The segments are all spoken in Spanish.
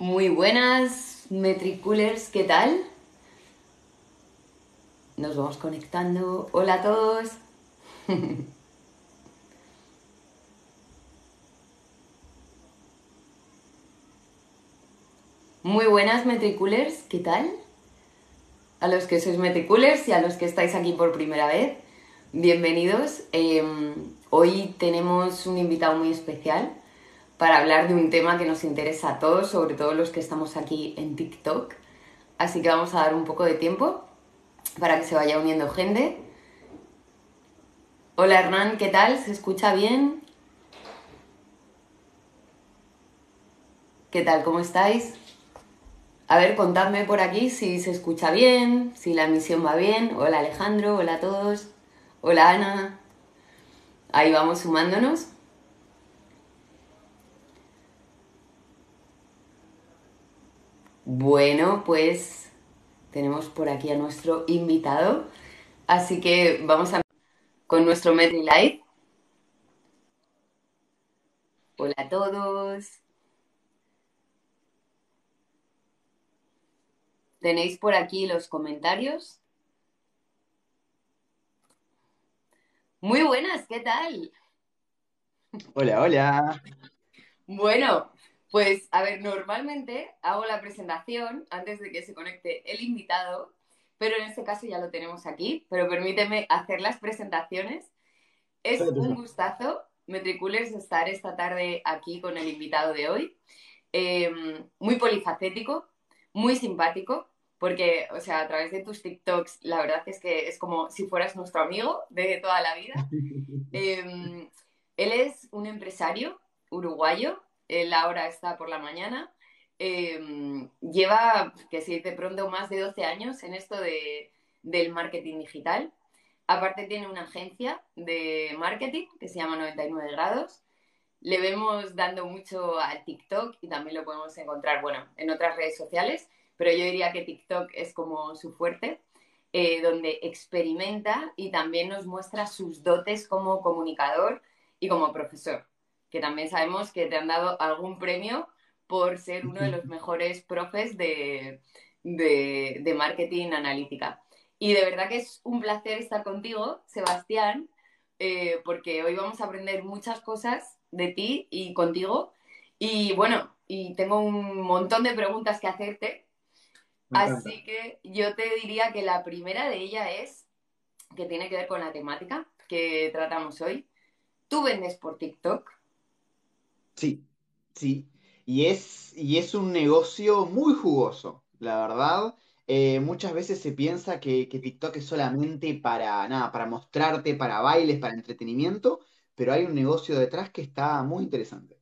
Muy buenas, Metricoolers, ¿qué tal? Nos vamos conectando. Hola a todos. Muy buenas, Metricoolers, ¿qué tal? A los que sois Metricoolers y a los que estáis aquí por primera vez, bienvenidos. Em, hoy tenemos un invitado muy especial para hablar de un tema que nos interesa a todos, sobre todo los que estamos aquí en TikTok. Así que vamos a dar un poco de tiempo para que se vaya uniendo gente. Hola Hernán, ¿qué tal? ¿Se escucha bien? ¿Qué tal? ¿Cómo estáis? A ver, contadme por aquí si se escucha bien, si la emisión va bien. Hola Alejandro, hola a todos. Hola Ana. Ahí vamos sumándonos. Bueno, pues tenemos por aquí a nuestro invitado, así que vamos a con nuestro Medley Live. Hola a todos. Tenéis por aquí los comentarios. Muy buenas, ¿qué tal? Hola, hola. Bueno, pues, a ver, normalmente hago la presentación antes de que se conecte el invitado, pero en este caso ya lo tenemos aquí, pero permíteme hacer las presentaciones. Es un gustazo, Metriculers, estar esta tarde aquí con el invitado de hoy. Em, muy polifacético, muy simpático, porque, o sea, a través de tus TikToks, la verdad es que es como si fueras nuestro amigo de toda la vida. Em, él es un empresario uruguayo él ahora está por la mañana. Em, lleva, que si de pronto, más de 12 años en esto de, del marketing digital. Aparte tiene una agencia de marketing que se llama 99 grados. Le vemos dando mucho al TikTok y también lo podemos encontrar, bueno, en otras redes sociales, pero yo diría que TikTok es como su fuerte, eh, donde experimenta y también nos muestra sus dotes como comunicador y como profesor que también sabemos que te han dado algún premio por ser uno de los mejores profes de, marketing analítica. Y de verdad que es un placer estar contigo, Sebastián, eh, porque hoy vamos a aprender muchas cosas de ti y contigo. Y bueno, y tengo un montón de preguntas que hacerte. Así que yo te diría que la primera de ellas es, que tiene que ver con la temática que tratamos hoy. ¿Tú vendes por TikTok? Sí, sí. Y es, y es un negocio muy jugoso, la verdad. Eh, muchas veces se piensa que, TikTok es solamente para nada, para mostrarte, para bailes, para entretenimiento, pero hay un negocio detrás que está muy interesante.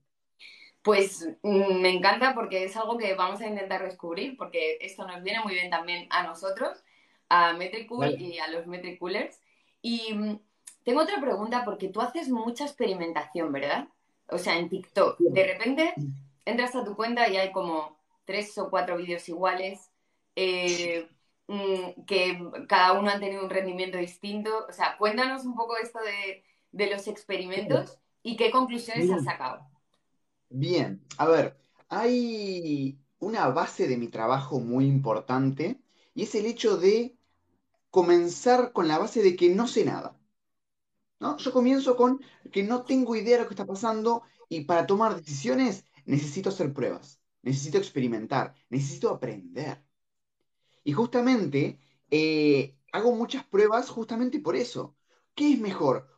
Pues mm, me encanta porque es algo que vamos a intentar descubrir, porque esto nos viene muy bien también a nosotros, a Metricool y a los Metricoolers. Y mm, tengo otra pregunta, porque tú haces mucha experimentación, ¿verdad? O sea, en TikTok, de repente entras a tu cuenta y hay como tres o cuatro vídeos iguales, eh, mm, que cada uno ha tenido un rendimiento distinto. O sea, cuéntanos un poco esto de, los experimentos y qué conclusiones has sacado. Bien, a ver, hay una base de mi trabajo muy importante y es el hecho de comenzar con la base de que no sé nada. ¿No? Yo comienzo con que no tengo idea de lo que está pasando y para tomar decisiones necesito hacer pruebas, necesito experimentar, necesito aprender. Y justamente eh, hago muchas pruebas justamente por eso. ¿Qué es mejor?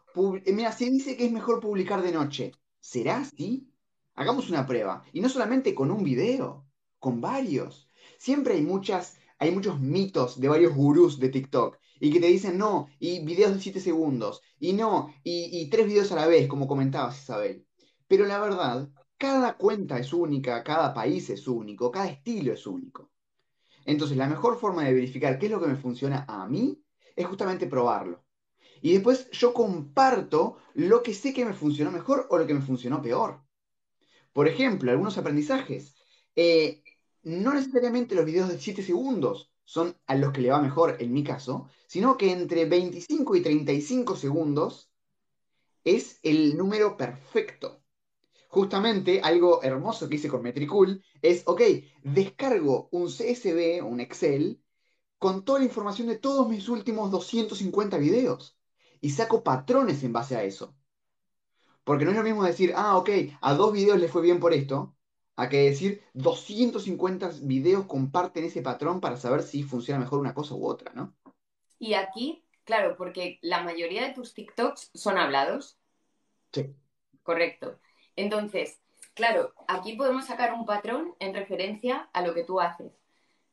Eh, mira, se dice que es mejor publicar de noche. ¿Será así? Hagamos una prueba. Y no solamente con un video, con varios. Siempre hay muchas, hay muchos mitos de varios gurús de TikTok y que te dicen no, y videos de 7 segundos, y no, y, tres videos a la vez, como comentabas Isabel. Pero la verdad, cada cuenta es única, cada país es único, cada estilo es único. Entonces, la mejor forma de verificar qué es lo que me funciona a mí es justamente probarlo. Y después yo comparto lo que sé que me funcionó mejor o lo que me funcionó peor. Por ejemplo, algunos aprendizajes. Eh, no necesariamente los videos de 7 segundos son a los que le va mejor en mi caso, sino que entre 25 y 35 segundos es el número perfecto. justamente algo hermoso que hice con Metricool es, ok, descargo un CSV, un Excel, con toda la información de todos mis últimos 250 videos y saco patrones en base a eso. Porque no es lo mismo decir, ah, ok, a dos videos le fue bien por esto, a que decir 250 videos comparten ese patrón para saber si funciona mejor una cosa u otra, ¿no? Y aquí, claro, porque la mayoría de tus TikToks son hablados. Sí. Correcto. Entonces, claro, aquí podemos sacar un patrón en referencia a lo que tú haces.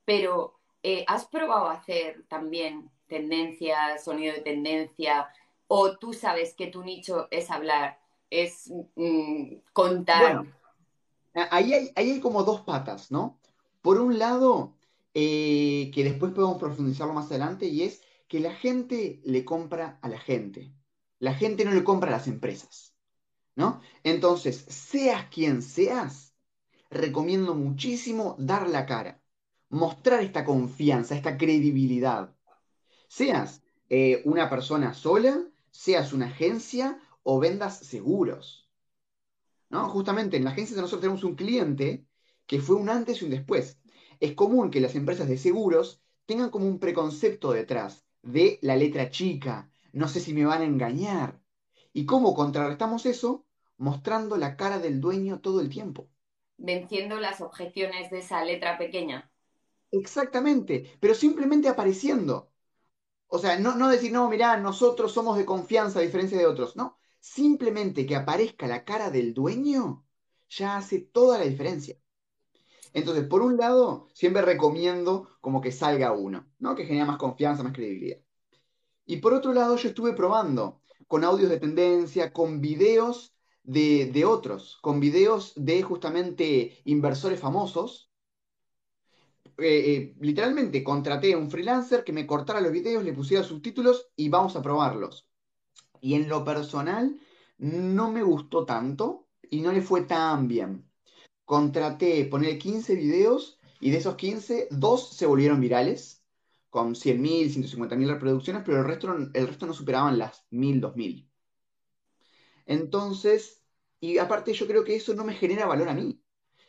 Pero, eh, ¿has probado hacer también tendencia, sonido de tendencia? ¿O tú sabes que tu nicho es hablar, es mm, contar? Bueno, ahí hay, como dos patas, ¿no? Por un lado, eh, que después podemos profundizarlo más adelante, y es que la gente le compra a la gente. La gente no le compra a las empresas. ¿no? Entonces, seas quien seas, recomiendo muchísimo dar la cara, mostrar esta confianza, esta credibilidad. Seas eh, una persona sola, seas una agencia o vendas seguros. ¿No? Justamente en la agencia de nosotros tenemos un cliente que fue un antes y un después. Es común que las empresas de seguros tengan como un preconcepto detrás de la letra chica, no sé si me van a engañar. ¿Y cómo contrarrestamos eso? mostrando la cara del dueño todo el tiempo. Venciendo las objeciones de esa letra pequeña. Exactamente, pero simplemente apareciendo. O sea, no, no decir, no, mirá, nosotros somos de confianza a diferencia de otros. No, simplemente que aparezca la cara del dueño ya hace toda la diferencia. Entonces, por un lado, siempre recomiendo como que salga uno, ¿no? Que genera más confianza, más credibilidad. Y por otro lado, yo estuve probando con audios de tendencia, con videos de, otros, con videos de justamente inversores famosos. Eh, eh, literalmente contraté a un freelancer que me cortara los videos, le pusiera subtítulos y vamos a probarlos. Y en lo personal no me gustó tanto y no le fue tan bien. Contraté, poner 15 videos y de esos 15, dos se volvieron virales con 100.000, 150.000 reproducciones, pero el resto, el resto no superaban las 1.000, 2.000. Entonces, y aparte yo creo que eso no me genera valor a mí.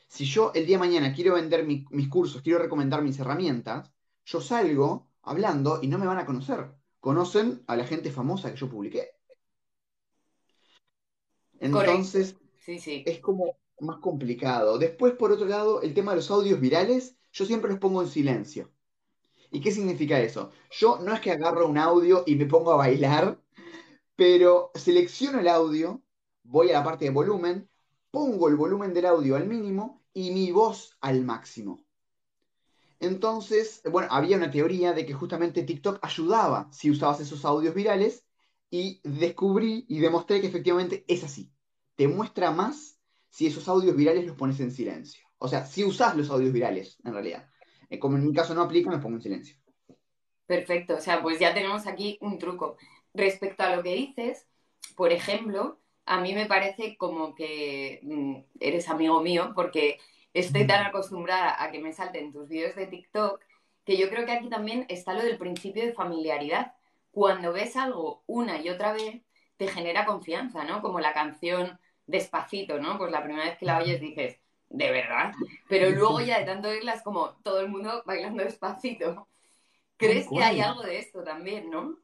Si yo el día de mañana quiero vender mis cursos, quiero recomendar mis herramientas, yo salgo hablando y no me van a conocer. Conocen a la gente famosa que yo publiqué. Entonces, es como más complicado. Después, por otro lado, el tema de los audios virales, yo siempre los pongo en silencio. ¿Y qué significa eso? Yo no es que agarro un audio y me pongo a bailar pero selecciono el audio, voy a la parte de volumen, pongo el volumen del audio al mínimo y mi voz al máximo. Entonces, bueno, había una teoría de que justamente TikTok ayudaba si usabas esos audios virales y descubrí y demostré que efectivamente es así. Te muestra más si esos audios virales los pones en silencio. O sea, si usas los audios virales, en realidad. Eh, como en mi caso no aplica, me pongo en silencio. Perfecto, o sea, pues ya tenemos aquí un truco. Respecto a lo que dices, por ejemplo, a mí me parece como que mm, eres amigo mío porque estoy tan acostumbrada a que me salten tus vídeos de TikTok que yo creo que aquí también está lo del principio de familiaridad. Cuando ves algo una y otra vez, te genera confianza, ¿no? Como la canción Despacito, ¿no? Pues la primera vez que la oyes dices, de verdad. Pero luego ya de tanto oírla es como todo el mundo bailando despacito. ¿Crees que hay algo de esto también, no?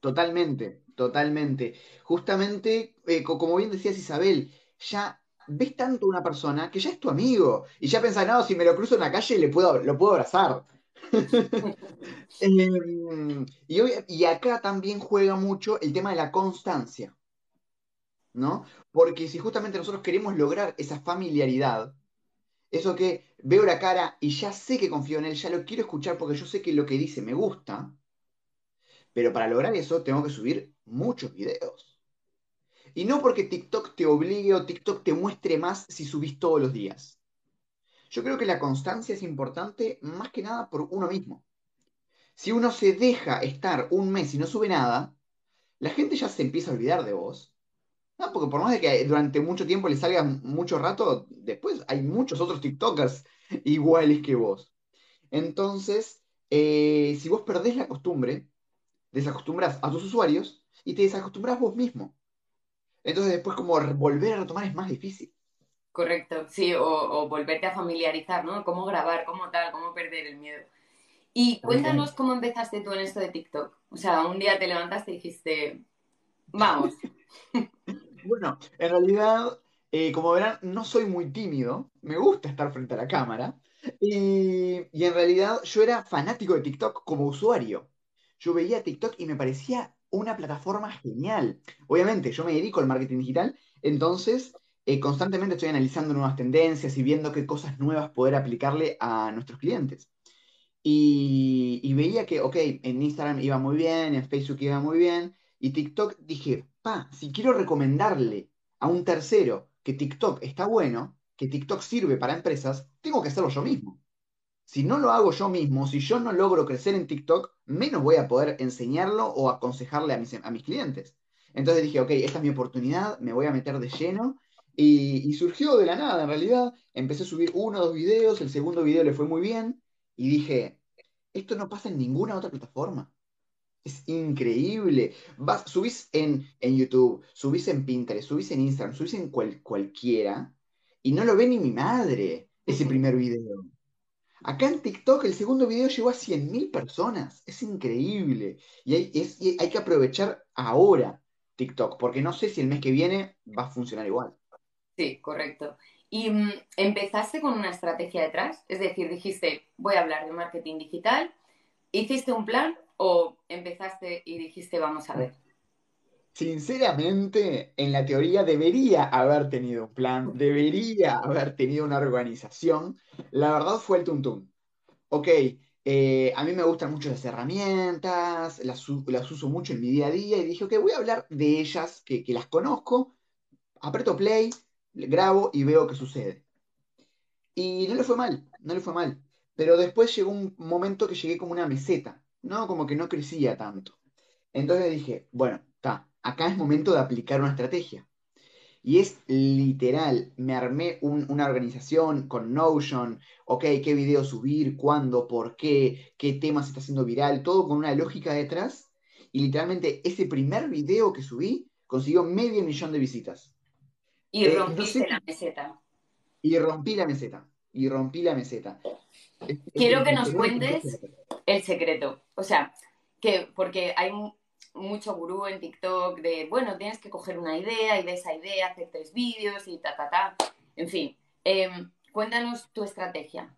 Totalmente, totalmente. Justamente, eh, como bien decías Isabel, ya ves tanto a una persona que ya es tu amigo y ya pensás, no, si me lo cruzo en la calle le puedo, lo puedo abrazar. Em, y, y acá también juega mucho el tema de la constancia, ¿no? Porque si justamente nosotros queremos lograr esa familiaridad, eso que veo la cara y ya sé que confío en él, ya lo quiero escuchar porque yo sé que lo que dice me gusta, pero para lograr eso tengo que subir muchos videos. Y no porque TikTok te obligue o TikTok te muestre más si subís todos los días. Yo creo que la constancia es importante más que nada por uno mismo. Si uno se deja estar un mes y no sube nada, la gente ya se empieza a olvidar de vos. No, porque por más de que durante mucho tiempo le salga mucho rato, después hay muchos otros TikTokers iguales que vos. Entonces, eh, si vos perdés la costumbre, desacostumbras a tus usuarios y te desacostumbras vos mismo. Entonces después como volver a retomar es más difícil. Correcto, sí, o, volverte a familiarizar, ¿no? Cómo grabar, cómo tal, cómo perder el miedo. Y cuéntanos cómo empezaste tú en esto de TikTok. O sea, un día te levantaste y dijiste, vamos. bueno, en realidad, eh, como verán, no soy muy tímido, me gusta estar frente a la cámara. Y, y en realidad yo era fanático de TikTok como usuario. Yo veía TikTok y me parecía una plataforma genial. Obviamente, yo me dedico al marketing digital, entonces eh, constantemente estoy analizando nuevas tendencias y viendo qué cosas nuevas poder aplicarle a nuestros clientes. Y, veía que, ok, en Instagram iba muy bien, en Facebook iba muy bien, y TikTok dije, pa, si quiero recomendarle a un tercero que TikTok está bueno, que TikTok sirve para empresas, tengo que hacerlo yo mismo. Si no lo hago yo mismo, si yo no logro crecer en TikTok, menos voy a poder enseñarlo o aconsejarle a mis, a mis clientes. Entonces dije, ok, esta es mi oportunidad, me voy a meter de lleno y, surgió de la nada, en realidad. Empecé a subir uno o dos videos, el segundo video le fue muy bien y dije, esto no pasa en ninguna otra plataforma. Es increíble. Vas, subís en, en YouTube, subís en Pinterest, subís en Instagram, subís en cualquiera y no lo ve ni mi madre ese primer video. Acá en TikTok el segundo video llegó a 100.000 personas. Es increíble. Y hay, y hay que aprovechar ahora TikTok, porque no sé si el mes que viene va a funcionar igual. Sí, correcto. ¿Y mm, empezaste con una estrategia detrás? Es decir, dijiste, voy a hablar de marketing digital. ¿Hiciste un plan o empezaste y dijiste, vamos a ver? Sinceramente, en la teoría debería haber tenido un plan, debería haber tenido una organización. La verdad fue el tuntún. Ok, eh, a mí me gustan mucho las herramientas, las, uso mucho en mi día a día y dije, ok, voy a hablar de ellas, que, que las conozco, aprieto play, grabo y veo qué sucede. Y no le fue mal, no le fue mal. Pero después llegó un momento que llegué como una meseta, ¿no? Como que no crecía tanto. Entonces dije, bueno, está, acá es momento de aplicar una estrategia. Y es literal, me armé una organización con Notion, ok, qué video subir, cuándo, por qué, qué tema se está haciendo viral, todo con una lógica detrás. Y literalmente ese primer video que subí consiguió medio millón de visitas. Y eh, rompiste la meseta. Y rompí la meseta. Y rompí la meseta. Quiero que nos cuentes el secreto. O sea, que porque hay mucho gurú en TikTok de, bueno, tienes que coger una idea y de esa idea hacer tres vídeos y ta, ta, ta. En fin, em, cuéntanos tu estrategia.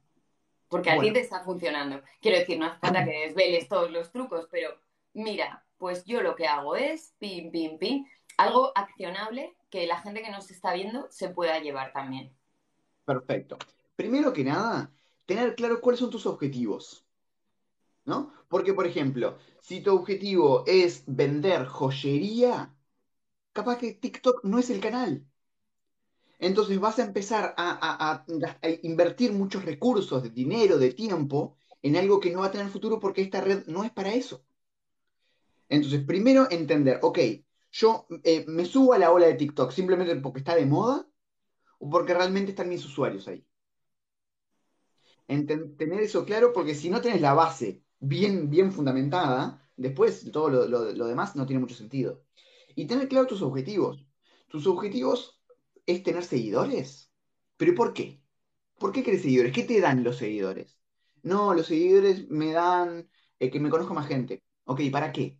Porque a ti te está funcionando. Quiero decir, no hace falta que desveles todos los trucos, pero mira, pues yo lo que hago es pim, pim, pim, algo accionable que la gente que nos está viendo se pueda llevar también. Perfecto. Primero que nada, tener claro cuáles son tus objetivos. ¿No? Porque, por ejemplo, si tu objetivo es vender joyería, capaz que TikTok no es el canal. Entonces vas a empezar a, invertir muchos recursos de dinero, de tiempo, en algo que no va a tener futuro porque esta red no es para eso. Entonces, primero entender, ok, yo eh, me subo a la ola de TikTok simplemente porque está de moda o porque realmente están mis usuarios ahí. tener eso claro porque si no tenés la base bien, bien fundamentada, después todo lo, demás no tiene mucho sentido. Y tener claro tus objetivos. Tus objetivos es tener seguidores. ¿Pero por qué? ¿Por qué querés seguidores? ¿Qué te dan los seguidores? No, los seguidores me dan eh, que me conozca más gente. Ok, ¿para qué?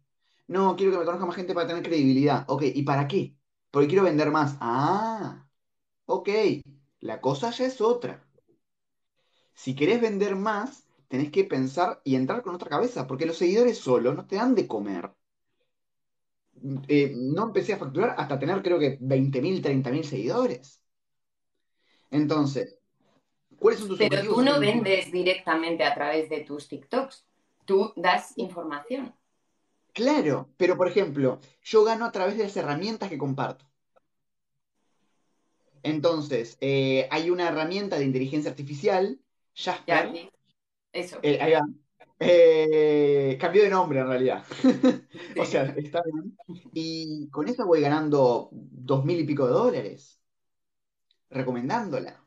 No, quiero que me conozca más gente para tener credibilidad. Ok, ¿y para qué? Porque quiero vender más. Ah, ok, la cosa ya es otra. Si querés vender más, tenés que pensar y entrar con otra cabeza, porque los seguidores solos no te dan de comer. Eh, no empecé a facturar hasta tener creo que 20.000, 30.000 seguidores. Entonces, ¿cuáles son tus Pero tú no vendes directamente a través de tus TikToks, tú das información. Claro, pero por ejemplo, yo gano a través de las herramientas que comparto. Entonces, eh, hay una herramienta de inteligencia artificial, Jasper. Eso. Eh, ahí va. Eh, cambió de nombre en realidad. o sea, está bien. Y con eso voy ganando dos mil y pico de dólares. Recomendándola.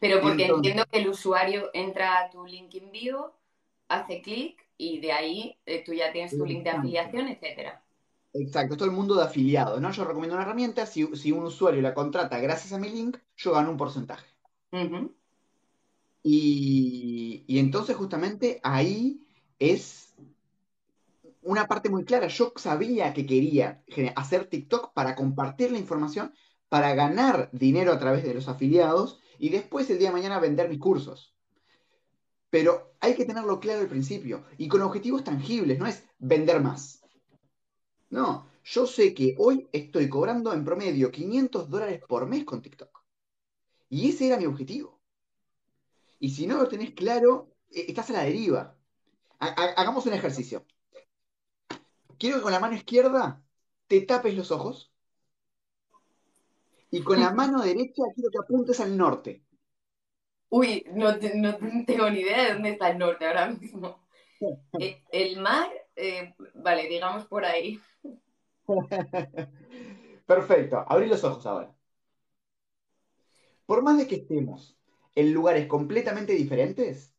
Pero porque entiendo que el usuario entra a tu link en vivo, hace clic y de ahí eh, tú ya tienes tu link de afiliación, etcétera. Exacto, es todo el mundo de afiliados, ¿no? Yo recomiendo una herramienta, si, si un usuario la contrata gracias a mi link, yo gano un porcentaje. Y, y entonces justamente ahí es una parte muy clara. Yo sabía que quería hacer TikTok para compartir la información, para ganar dinero a través de los afiliados y después el día de mañana vender mis cursos. Pero hay que tenerlo claro al principio y con objetivos tangibles, no es vender más. No, yo sé que hoy estoy cobrando en promedio 500 dólares por mes con TikTok. Y ese era mi objetivo. Y si no lo tenés claro, eh, estás a la deriva. Ha- ha- hagamos un ejercicio. Quiero que con la mano izquierda te tapes los ojos y con la mano derecha quiero que apuntes al norte. Uy, no, te- no tengo ni idea de dónde está el norte ahora mismo. Eh, El mar, eh, vale, digamos por ahí. Perfecto, abrí los ojos ahora. Por más de que estemos en lugares completamente diferentes,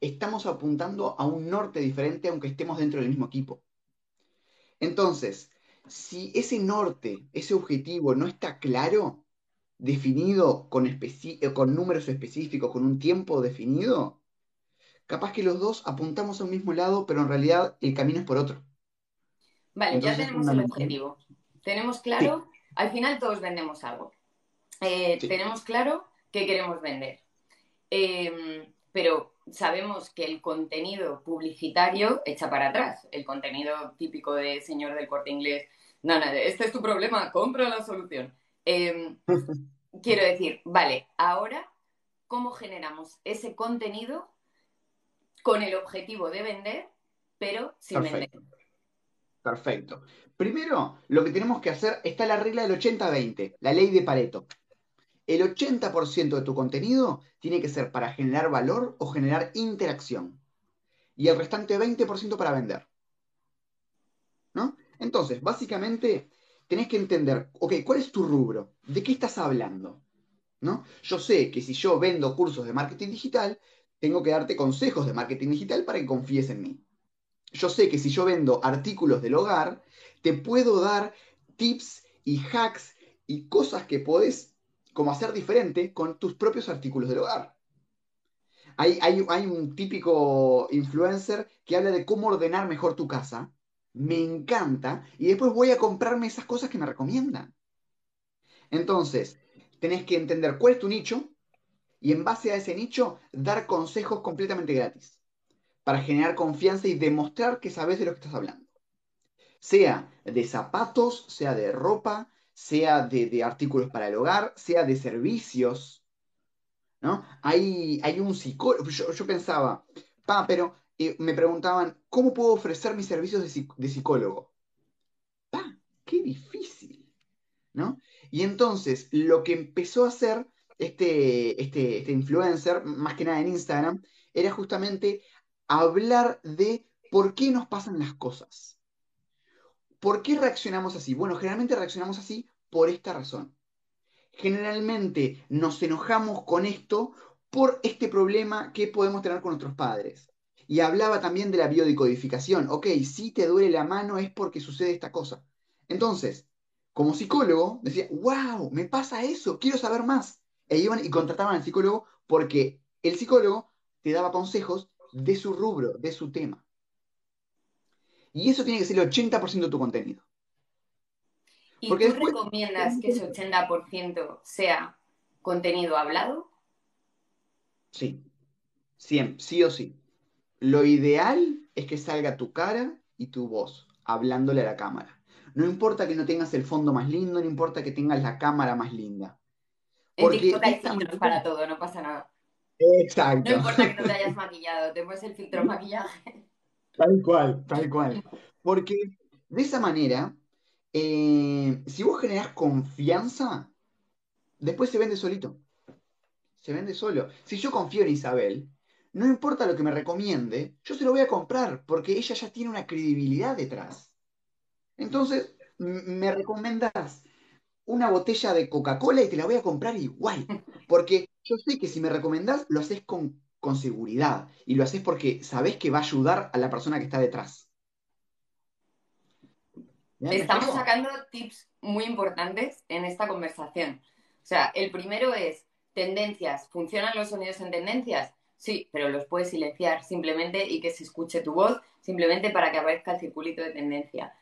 estamos apuntando a un norte diferente aunque estemos dentro del mismo equipo. Entonces, si ese norte, ese objetivo no está claro, definido con, eh, con números específicos, con un tiempo definido, capaz que los dos apuntamos a un mismo lado, pero en realidad el camino es por otro. Vale, ya Entonces tenemos el objetivo. Tenemos Sí, claro, al final todos vendemos algo. Eh, sí, tenemos claro qué queremos vender. Eh, pero sabemos que el contenido publicitario echa para atrás. El contenido típico de señor del corte inglés. No, no, este es tu problema, compra la solución. Eh, quiero decir, vale, ahora, ¿cómo generamos ese contenido con el objetivo de vender, pero sin vender? perfecto. Primero, lo que tenemos que hacer está la regla del 80-20, la ley de Pareto. El 80% de tu contenido tiene que ser para generar valor o generar interacción. Y el restante 20% para vender. ¿No? Entonces, básicamente, tenés que entender, ok, ¿cuál es tu rubro? ¿De qué estás hablando? ¿No? Yo sé que si yo vendo cursos de marketing digital, tengo que darte consejos de marketing digital para que confíes en mí. Yo sé que si yo vendo artículos del hogar, te puedo dar tips y hacks y cosas que podés como hacer diferente con tus propios artículos del hogar. Hay, hay, hay un típico influencer que habla de cómo ordenar mejor tu casa. Me encanta. Y después voy a comprarme esas cosas que me recomiendan. Entonces, tenés que entender cuál es tu nicho y en base a ese nicho dar consejos completamente gratis para generar confianza y demostrar que sabes de lo que estás hablando. Sea de zapatos, sea de ropa, sea de, de artículos para el hogar, sea de servicios. ¿no? Hay, hay un psicólogo, yo, yo pensaba, pa, pero eh, me preguntaban, ¿cómo puedo ofrecer mis servicios de, de psicólogo? Pa, qué difícil, ¿no? Y entonces lo que empezó a hacer este, este, este influencer, más que nada en Instagram, era justamente hablar de por qué nos pasan las cosas. ¿Por qué reaccionamos así? Bueno, generalmente reaccionamos así por esta razón generalmente nos enojamos con esto por este problema que podemos tener con nuestros padres. Y hablaba también de la biodecodificación. Ok, si te duele la mano es porque sucede esta cosa. Entonces, como psicólogo, decía, wow, me pasa eso, quiero saber más. E iban y contrataban al psicólogo porque el psicólogo te daba consejos de su rubro, de su tema. Y eso tiene que ser el 80% de tu contenido. ¿Y Porque tú después... recomiendas que ese 80% sea contenido hablado? Sí, siempre, sí o sí. Lo ideal es que salga tu cara y tu voz hablándole a la cámara. No importa que no tengas el fondo más lindo, no importa que tengas la cámara más linda. En Porque TikTok de hay filtros para todo, no pasa nada. Exacto. No importa que no te hayas maquillado, te pones el filtro maquillaje. Tal cual, tal cual. Porque de esa manera, eh, si vos generás confianza, después se vende solito. Se vende solo. Si yo confío en Isabel, no importa lo que me recomiende, yo se lo voy a comprar porque ella ya tiene una credibilidad detrás. Entonces, me recomendás una botella de Coca-Cola y te la voy a comprar igual. Porque yo sé que si me recomendás, lo haces con, con seguridad y lo haces porque sabés que va a ayudar a la persona que está detrás. Estamos sacando tips muy importantes en esta conversación. O sea, el primero es tendencias. ¿Funcionan los sonidos en tendencias? Sí, pero los puedes silenciar simplemente y que se escuche tu voz, simplemente para que aparezca el circulito de tendencia.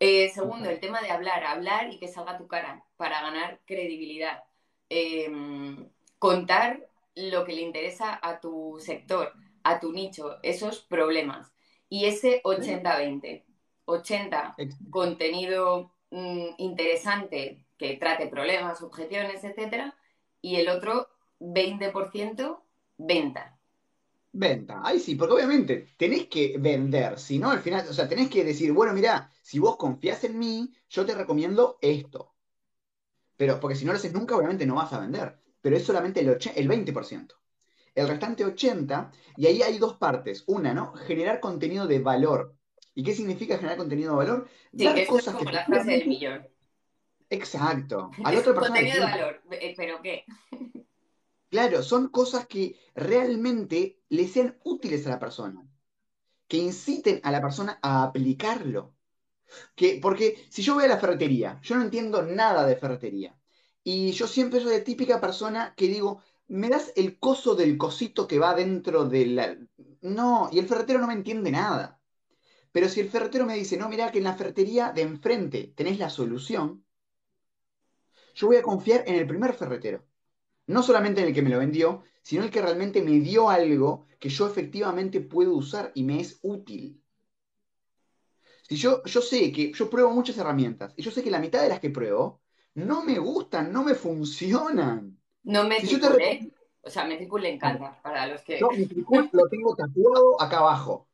Eh, segundo, el tema de hablar, hablar y que salga tu cara para ganar credibilidad. Em, contar lo que le interesa a tu sector, a tu nicho, esos problemas. Y ese 80-20. 80, contenido mm, interesante que trate problemas, objeciones, etcétera, y el otro 20% venta. Venta, ahí sí, porque obviamente tenés que vender, si no, al final, o sea, tenés que decir, bueno, mira, si vos confías en mí, yo te recomiendo esto. Pero, porque si no lo haces nunca, obviamente no vas a vender. Pero es solamente el, el 20%. El restante 80%, y ahí hay dos partes. Una, ¿no? Generar contenido de valor. ¿Y qué significa generar contenido de valor? Sí, Dar cosas es como la frase del millón. Exacto. A la otra persona contenido de valor, ¿pero qué? Claro, son cosas que realmente le sean útiles a la persona, que inciten a la persona a aplicarlo. Que, porque si yo voy a la ferretería, yo no entiendo nada de ferretería. Y yo siempre soy la típica persona que digo, ¿me das el coso del cosito que va dentro de la... No, y el ferretero no me entiende nada. Pero si el ferretero me dice, no, mira que en la ferretería de enfrente tenés la solución, yo voy a confiar en el primer ferretero. No solamente en el que me lo vendió, sino el que realmente me dio algo que yo efectivamente puedo usar y me es útil. Si yo, yo sé que yo pruebo muchas herramientas y yo sé que la mitad de las que pruebo no me gustan, no me funcionan. No me si O sea, Metricool le encanta para los que. No, Metricool lo tengo tatuado acá abajo.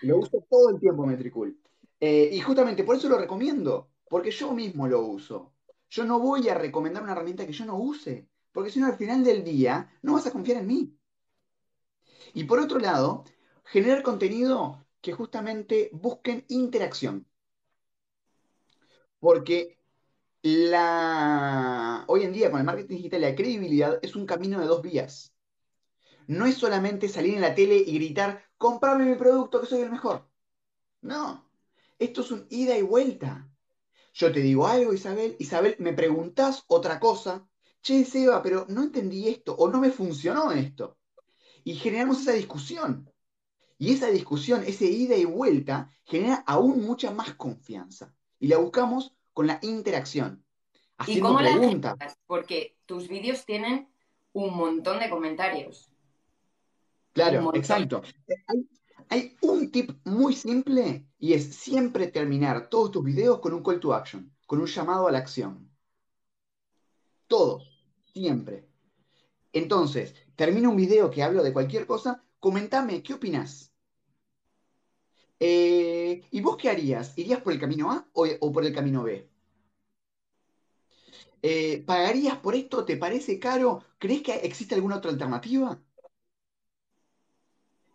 Lo uso todo el tiempo, Metricool. Eh, y justamente por eso lo recomiendo, porque yo mismo lo uso. Yo no voy a recomendar una herramienta que yo no use, porque si no, al final del día no vas a confiar en mí. Y por otro lado, generar contenido que justamente busquen interacción. Porque la... hoy en día con el marketing digital la credibilidad es un camino de dos vías. No es solamente salir en la tele y gritar, comprame mi producto que soy el mejor. No, esto es un ida y vuelta. Yo te digo algo, Isabel, Isabel, me preguntás otra cosa. Che, Seba, pero no entendí esto o no me funcionó esto. Y generamos esa discusión. Y esa discusión, ese ida y vuelta, genera aún mucha más confianza. Y la buscamos con la interacción. Haciendo ¿Y cómo preguntas. Porque tus vídeos tienen un montón de comentarios. Claro, exacto. Hay, un tip muy simple y es siempre terminar todos tus videos con un call to action, con un llamado a la acción. Todos, siempre. Entonces, termino un video que hablo de cualquier cosa, comentame, ¿qué opinas? Eh, ¿Y vos qué harías? ¿Irías por el camino A o, por el camino B? Eh, ¿Pagarías por esto? ¿Te parece caro? ¿Crees que existe alguna otra alternativa?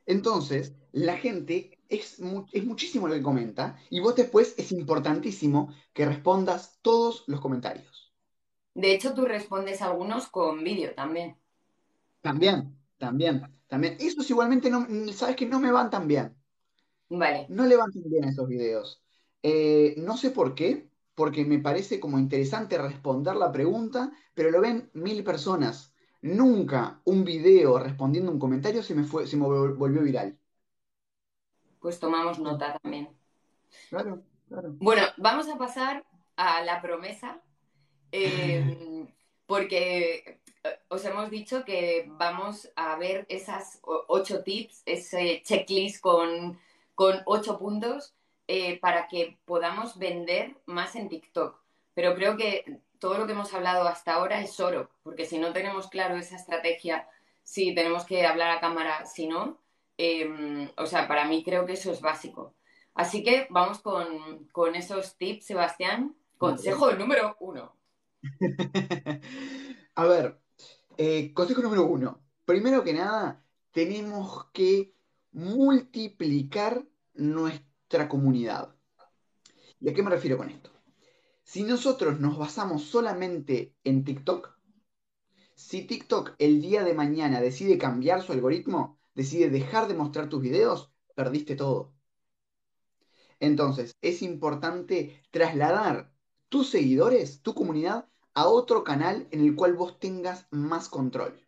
Entonces, la gente es, es muchísimo lo que comenta y vos después es importantísimo que respondas todos los comentarios. De hecho, tú respondes algunos con vídeo también. También, también, también. Esos igualmente, no, sabes que no me van tan bien. Vale. No levantan bien esos videos. Eh, no sé por qué, porque me parece como interesante responder la pregunta, pero lo ven mil personas. Nunca un video respondiendo un comentario se me, fue, se me volvió viral. Pues tomamos nota también. Claro, claro. Bueno, vamos a pasar a la promesa, em, porque eh, os hemos dicho que vamos a ver esas ocho tips, ese checklist con, con ocho puntos eh, para que podamos vender más en TikTok. Pero creo que todo lo que hemos hablado hasta ahora es oro, porque si no tenemos claro esa estrategia, si tenemos que hablar a cámara, si no, em, o sea, para mí creo que eso es básico. Así que vamos con, esos tips, Sebastián. Consejo número uno. a ver, eh, consejo número uno. Primero que nada, tenemos que multiplicar nuestra comunidad. ¿Y a qué me refiero con esto? Si nosotros nos basamos solamente en TikTok, si TikTok el día de mañana decide cambiar su algoritmo, decide dejar de mostrar tus videos, perdiste todo. Entonces, es importante trasladar tus seguidores, tu comunidad, a otro canal en el cual vos tengas más control.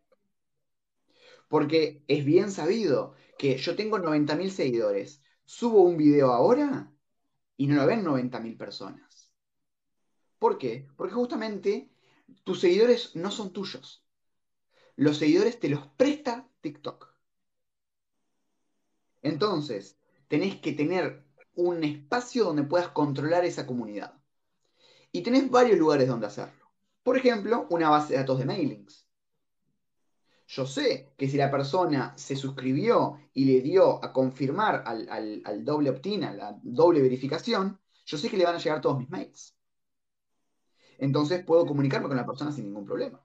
Porque es bien sabido que yo tengo 90.000 seguidores, subo un video ahora y no lo ven 90.000 personas. ¿Por qué? Porque justamente tus seguidores no son tuyos. Los seguidores te los presta TikTok. Entonces, tenés que tener un espacio donde puedas controlar esa comunidad. Y tenés varios lugares donde hacerlo. Por ejemplo, una base de datos de mailings. Yo sé que si la persona se suscribió y le dio a confirmar al, doble opt-in, a la doble verificación, yo sé que le van a llegar todos mis mails. Entonces puedo comunicarme con la persona sin ningún problema.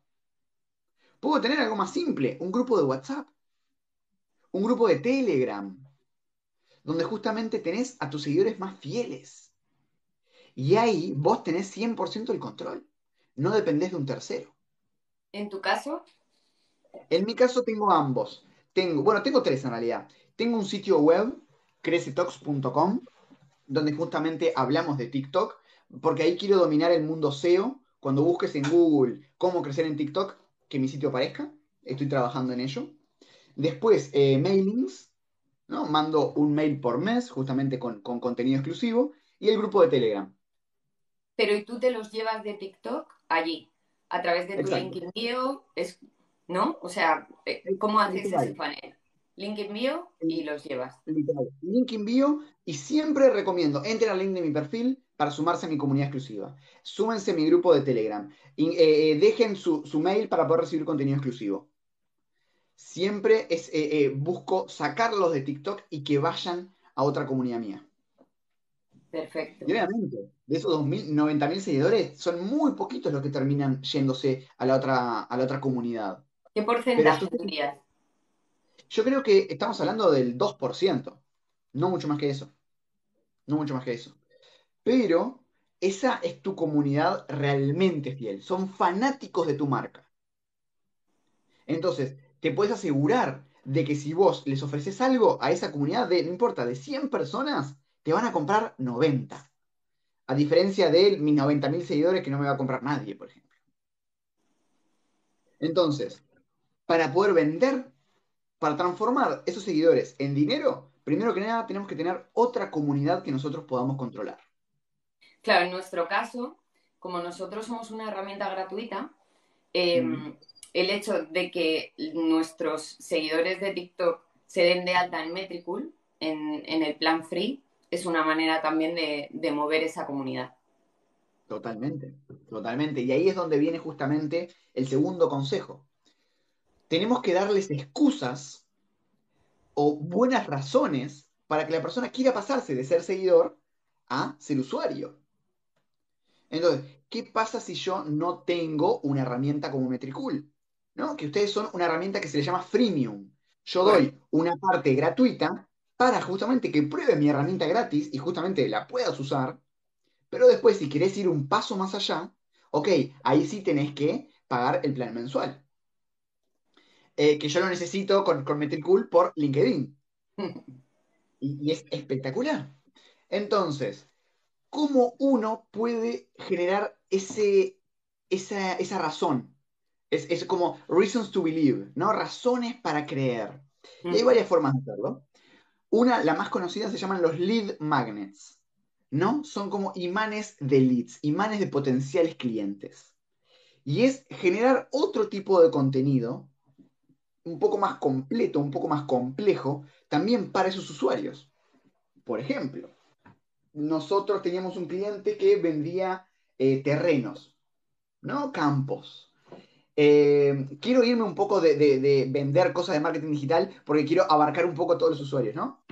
Puedo tener algo más simple, un grupo de WhatsApp, un grupo de Telegram, donde justamente tenés a tus seguidores más fieles. Y ahí vos tenés 100% el control. No dependés de un tercero. ¿En tu caso? En mi caso tengo ambos. Tengo, bueno, tengo tres en realidad. Tengo un sitio web, crecetox.com, donde justamente hablamos de TikTok, porque ahí quiero dominar el mundo SEO. Cuando busques en Google cómo crecer en TikTok, que mi sitio aparezca. Estoy trabajando en ello. Después, eh, mailings, ¿no? Mando un mail por mes, justamente con, contenido exclusivo. Y el grupo de Telegram. Pero ¿y tú te los llevas de TikTok allí? A través de tu LinkedIn bio, es, ¿no? O sea, eh, ¿cómo haces ese panel? Link bio y los llevas. Link bio y siempre recomiendo, entren al link de mi perfil para sumarse a mi comunidad exclusiva. Súmense a mi grupo de Telegram. Y, eh, eh, dejen su, mail para poder recibir contenido exclusivo. Siempre es, eh, busco sacarlos de TikTok y que vayan a otra comunidad mía. Perfecto. Y obviamente, de esos 90.000 seguidores, son muy poquitos los que terminan yéndose a la otra, a la otra comunidad. ¿Qué porcentaje tendrías? Yo creo que estamos hablando del 2%, no mucho más que eso. No mucho más que eso. Pero esa es tu comunidad realmente fiel. Son fanáticos de tu marca. Entonces, te puedes asegurar de que si vos les ofreces algo a esa comunidad de, no importa, de 100 personas, te van a comprar 90. A diferencia de mis 90.000 seguidores que no me va a comprar nadie, por ejemplo. Entonces, para poder vender, para transformar esos seguidores en dinero, primero que nada tenemos que tener otra comunidad que nosotros podamos controlar. Claro, en nuestro caso, como nosotros somos una herramienta gratuita, mm. el hecho de que nuestros seguidores de TikTok se den de alta en Metricool, en, el plan free, es una manera también de, de mover esa comunidad. Totalmente, totalmente. Y ahí es donde viene justamente el segundo consejo tenemos que darles excusas o buenas razones para que la persona quiera pasarse de ser seguidor a ser usuario. Entonces, ¿qué pasa si yo no tengo una herramienta como Metricool? ¿No? Que ustedes son una herramienta que se le llama freemium. Yo doy una parte gratuita para justamente que pruebes mi herramienta gratis y justamente la puedas usar. Pero después, si querés ir un paso más allá, ok, ahí sí tenés que pagar el plan mensual. Eh, que yo lo necesito con, con Metricool por LinkedIn. y, es espectacular. Entonces, ¿cómo uno puede generar ese, esa, razón? Es, como reasons to believe, ¿no? Razones para creer. Y hay varias formas de hacerlo. Una, la más conocida, se llaman los lead magnets, ¿no? Son como imanes de leads, imanes de potenciales clientes. Y es generar otro tipo de contenido un poco más completo, un poco más complejo, también para esos usuarios. Por ejemplo, nosotros teníamos un cliente que vendía eh, terrenos, ¿no? Campos. Eh, quiero irme un poco de, vender cosas de marketing digital porque quiero abarcar un poco a todos los usuarios, ¿no?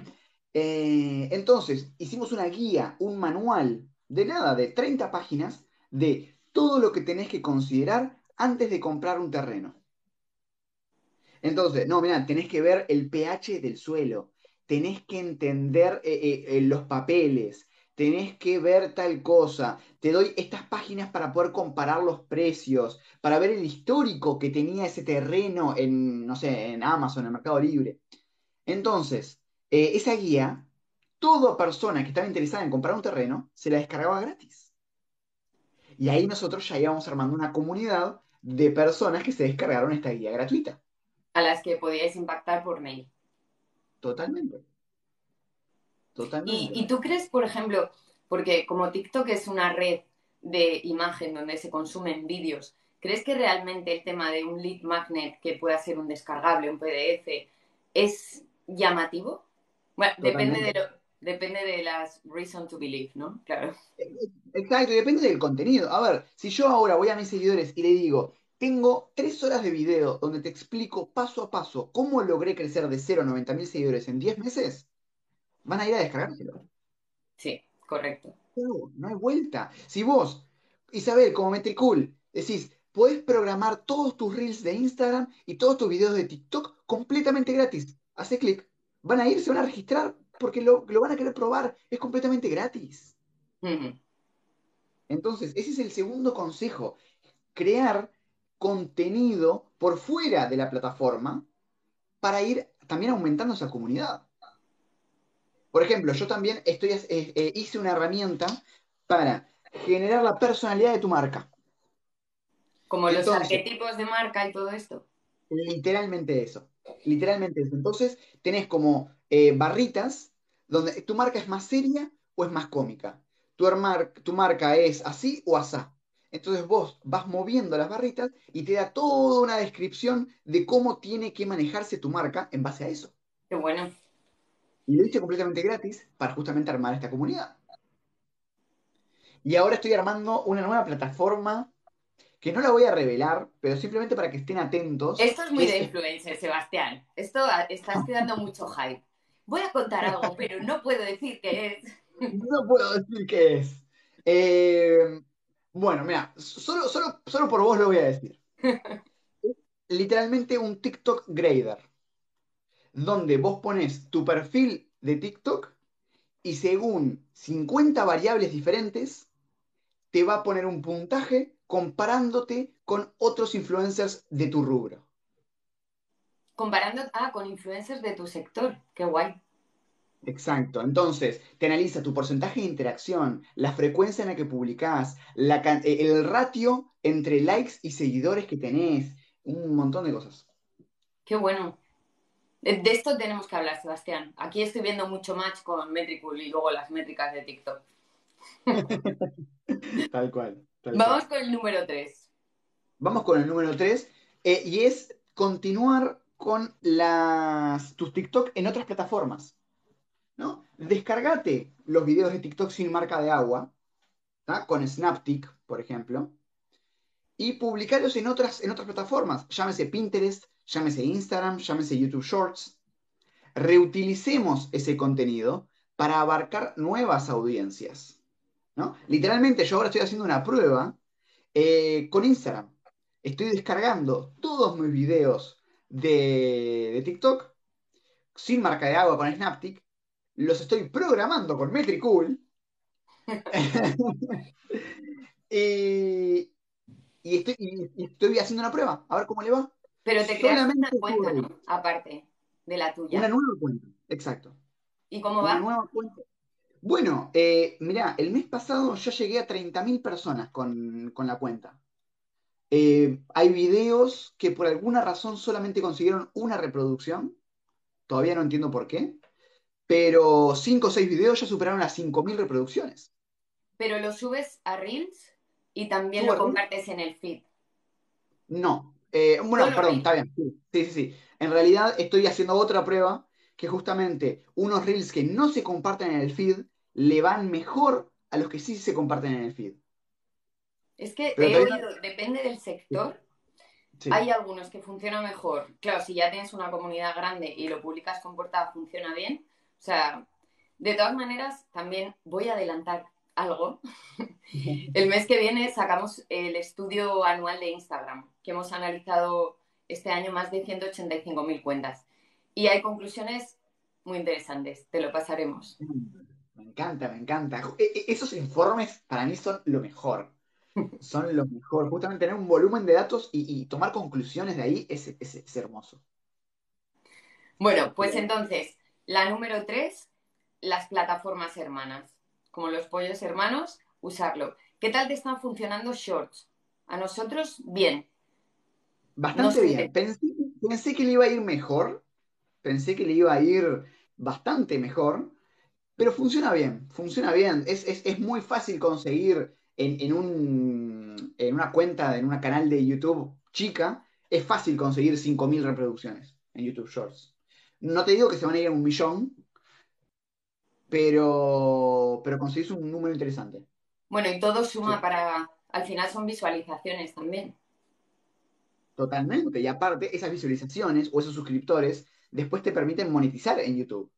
Eh, entonces, hicimos una guía, un manual de nada, de 30 páginas, de todo lo que tenés que considerar antes de comprar un terreno. Entonces, no, mira, tenés que ver el pH del suelo, tenés que entender los papeles, tenés que ver tal cosa. Te doy estas páginas para poder comparar los precios, para ver el histórico que tenía ese terreno en, no sé, en Amazon, en Mercado Libre. Entonces, esa guía, toda persona que estaba interesada en comprar un terreno se la descargaba gratis. Y ahí nosotros ya íbamos armando una comunidad de personas que se descargaron esta guía gratuita. A las que podíais impactar por mail. Totalmente. Totalmente. ¿Y, tú crees, por ejemplo, porque como TikTok es una red de imagen donde se consumen vídeos, ¿crees que realmente el tema de un lead magnet que pueda ser un descargable, un PDF, es llamativo? Bueno, depende de, lo, depende de las reason to believe, ¿no? Claro. Exacto, depende del contenido. A ver, si yo ahora voy a mis seguidores y le digo, tengo tres horas de video donde te explico paso a paso cómo logré crecer de 0 a 90 mil seguidores en 10 meses, van a ir a descargárselo. Sí, correcto. No, no hay vuelta. Si vos, Isabel, como Metricool, decís, puedes programar todos tus reels de Instagram y todos tus videos de TikTok completamente gratis. Hace clic. Van a ir, se van a registrar porque lo, van a querer probar. Es completamente gratis. Entonces, ese es el segundo consejo. Crear contenido por fuera de la plataforma para ir también aumentando esa comunidad. Por ejemplo, yo también estoy, eh, eh, hice una herramienta para generar la personalidad de tu marca. Como los arquetipos de marca y todo esto. Literalmente eso. Literalmente eso. Entonces, tenés como eh, barritas donde tu marca es más seria o es más cómica. Tu, tu marca es así o asá. Entonces vos vas moviendo las barritas y te da toda una descripción de cómo tiene que manejarse tu marca en base a eso. Qué bueno. Y lo hice completamente gratis para justamente armar esta comunidad. Y ahora estoy armando una nueva plataforma que no la voy a revelar, pero simplemente para que estén atentos. Esto es muy de influencer, Sebastián. Esto estás quedando mucho hype. Voy a contar algo, pero no puedo decir qué es. No puedo decir qué es. Eh, bueno, mira, solo, solo, solo por vos lo voy a decir. Literalmente un TikTok grader donde vos pones tu perfil de TikTok y según 50 variables diferentes, te va a poner un puntaje comparándote con otros influencers de tu rubro. Comparando, ah, con influencers de tu sector, qué guay. Exacto. Entonces, te analiza tu porcentaje de interacción, la frecuencia en la que publicás, eh, el ratio entre likes y seguidores que tenés, un montón de cosas. Qué bueno. De esto tenemos que hablar, Sebastián. Aquí estoy viendo mucho match con Metricool y luego las métricas de TikTok. tal cual. Vamos con el número 3. Vamos con el número 3 eh, y es continuar con las, tus TikTok en otras plataformas. ¿no? Descargate los videos de TikTok sin marca de agua, con Snaptic, por ejemplo, y publicarlos en otras, en otras plataformas, llámese Pinterest, llámese Instagram, llámese YouTube Shorts. Reutilicemos ese contenido para abarcar nuevas audiencias. ¿no? Literalmente yo ahora estoy haciendo una prueba eh, con Instagram. Estoy descargando todos mis videos de, de TikTok sin marca de agua con Snaptic los estoy programando con Metricool. y, estoy, haciendo una prueba, a ver cómo le va. Pero te creas una cuenta, ¿no? Aparte de la tuya. Una nueva cuenta, exacto. ¿Y cómo va? Bueno, eh, mirá, el mes pasado yo llegué a 30.000 personas con, la cuenta. Eh, hay videos que por alguna razón solamente consiguieron una reproducción. Todavía no entiendo por qué pero 5 o 6 videos ya superaron las 5.000 reproducciones. Pero lo subes a Reels y también lo compartes en el feed. No. Eh, bueno, perdón, está bien. Sí, sí, sí. En realidad estoy haciendo otra prueba que justamente unos Reels que no se comparten en el feed le van mejor a los que sí se comparten en el feed. Es que he oído, depende del sector. Hay algunos que funcionan mejor. Claro, si ya tienes una comunidad grande y lo publicas con portada, funciona bien. O sea, de todas maneras, también voy a adelantar algo. el mes que viene sacamos el estudio anual de Instagram, que hemos analizado este año más de 185.000 cuentas. Y hay conclusiones muy interesantes, te lo pasaremos. Me encanta, me encanta. E, e, esos informes para mí son lo mejor. Son lo mejor. Justamente tener un volumen de datos y, tomar conclusiones de ahí es, es hermoso. Bueno, pues entonces, la número tres, las plataformas hermanas, como los pollos hermanos, usarlo. ¿Qué tal te están funcionando Shorts? A nosotros, bien. Bastante bien. Pensé, que le iba a ir mejor, pensé que le iba a ir bastante mejor, pero funciona bien, funciona bien. Es, muy fácil conseguir en, un, en una cuenta, en un canal de YouTube chica, es fácil conseguir 5.000 reproducciones en YouTube Shorts. No te digo que se van a ir a un millón, pero, pero conseguís un número interesante. Bueno, y todo suma para, al final son visualizaciones también. Totalmente, y aparte, esas visualizaciones o esos suscriptores después te permiten monetizar en YouTube.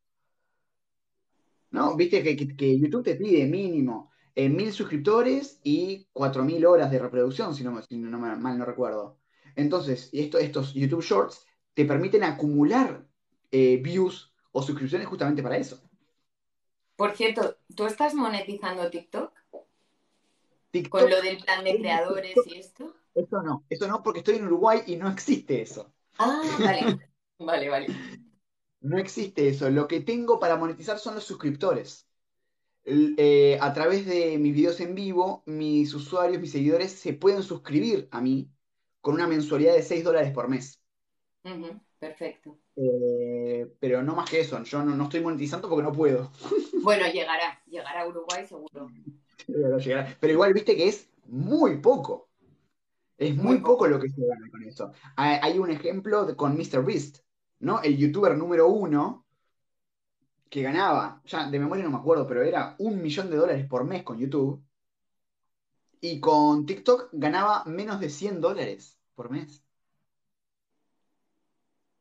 ¿No? Viste que, YouTube te pide mínimo eh, mil suscriptores y cuatro mil horas de reproducción, si no, mal no recuerdo. Entonces, estos YouTube Shorts te permiten acumular eh, views o suscripciones justamente para eso. Por cierto, ¿tú estás monetizando TikTok? ¿Con lo del plan de creadores y esto? Eso no, eso no, porque estoy en Uruguay y no existe eso. Ah, vale, vale, vale. No existe eso. Lo que tengo para monetizar son los suscriptores. Eh, a través de mis videos en vivo, mis usuarios, mis seguidores se pueden suscribir a mí con una mensualidad de 6 dólares por mes. Perfecto. Eh, pero no más que eso, yo no, estoy monetizando porque no puedo. Bueno, llegará, llegará a Uruguay seguro. Pero igual viste que es muy poco. Es muy, poco. lo que se gana con eso. Hay un ejemplo con Mr. Beast, ¿no? El youtuber número uno que ganaba, ya de memoria no me acuerdo, pero era un millón de dólares por mes con YouTube. Y con TikTok ganaba menos de 100 dólares por mes.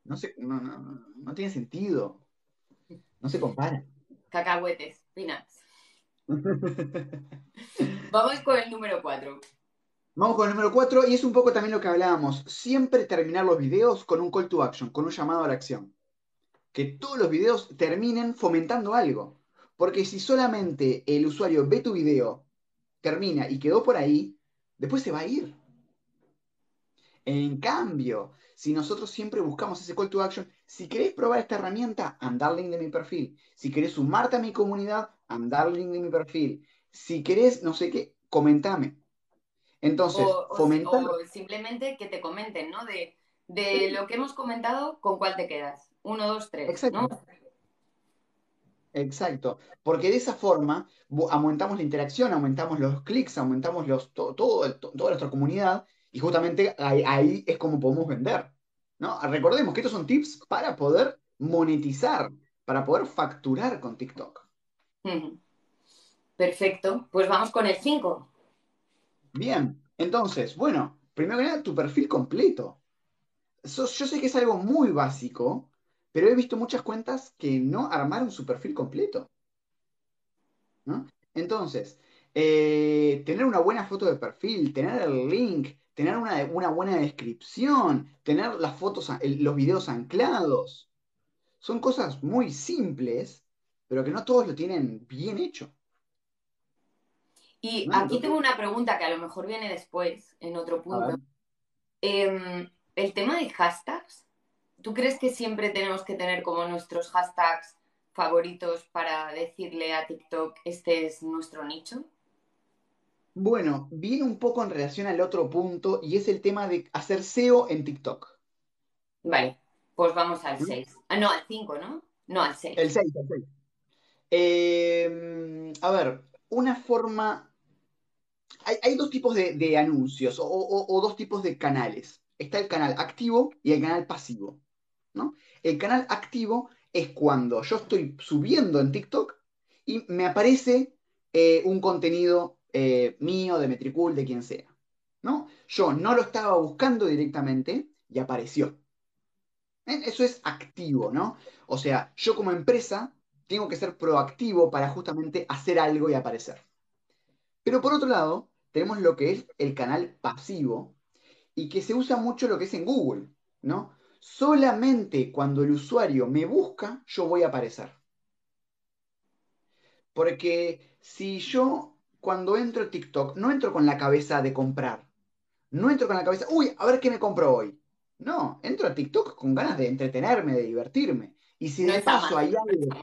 No sé, no, no, no tiene sentido. No se compara. Cacahuetes, peanuts. Vamos con el número 4. Vamos con el número 4 y es un poco también lo que hablábamos. Siempre terminar los videos con un call to action, con un llamado a la acción. Que todos los videos terminen fomentando algo. Porque si solamente el usuario ve tu video, termina y quedó por ahí, después se va a ir. En cambio, si nosotros siempre buscamos ese call to action, si querés probar esta herramienta, andar link de mi perfil. Si querés sumarte a mi comunidad, andar link de mi perfil. Si querés, no sé qué, comentame. Entonces, fomentar... o, simplemente que te comenten, ¿no? De, lo que hemos comentado, ¿con cuál te quedas? Uno, dos, tres. Exacto. Exacto. Porque de esa forma aumentamos la interacción, aumentamos los clics, aumentamos los, todo, toda nuestra comunidad y justamente ahí, es como podemos vender. ¿no? Recordemos que estos son tips para poder monetizar, para poder facturar con TikTok. Perfecto, pues vamos con el 5. Bien, entonces, bueno, primero que nada, tu perfil completo. yo sé que es algo muy básico, pero he visto muchas cuentas que no armaron su perfil completo. ¿no? Entonces, eh, tener una buena foto de perfil, tener el link, tener una, buena descripción, tener las fotos, los videos anclados. Son cosas muy simples, pero que no todos lo tienen bien hecho. Y aquí tengo una pregunta que a lo mejor viene después, en otro punto. Em, el tema de hashtags, ¿tú crees que siempre tenemos que tener como nuestros hashtags favoritos para decirle a TikTok, este es nuestro nicho? Bueno, viene un poco en relación al otro punto y es el tema de hacer SEO en TikTok. Vale, pues vamos al 6. ¿Mm? Ah, no, al 5, ¿no? No, al 6. El 6, el 6. Em, a ver, una forma... Hay, dos tipos de, anuncios o, dos tipos de canales. Está el canal activo y el canal pasivo. ¿no? El canal activo es cuando yo estoy subiendo en TikTok y me aparece eh, un contenido eh, mío, de Metricool, de quien sea. ¿no? Yo no lo estaba buscando directamente y apareció. Eso es activo, ¿no? O sea, yo como empresa tengo que ser proactivo para justamente hacer algo y aparecer. Pero por otro lado, tenemos lo que es el canal pasivo y que se usa mucho lo que es en Google, ¿no? Solamente cuando el usuario me busca, yo voy a aparecer. Porque si yo cuando entro a TikTok, no entro con la cabeza de comprar. No entro con la cabeza, uy, a ver qué me compro hoy. No, entro a TikTok con ganas de entretenerme, de divertirme. Y si de paso hay algo.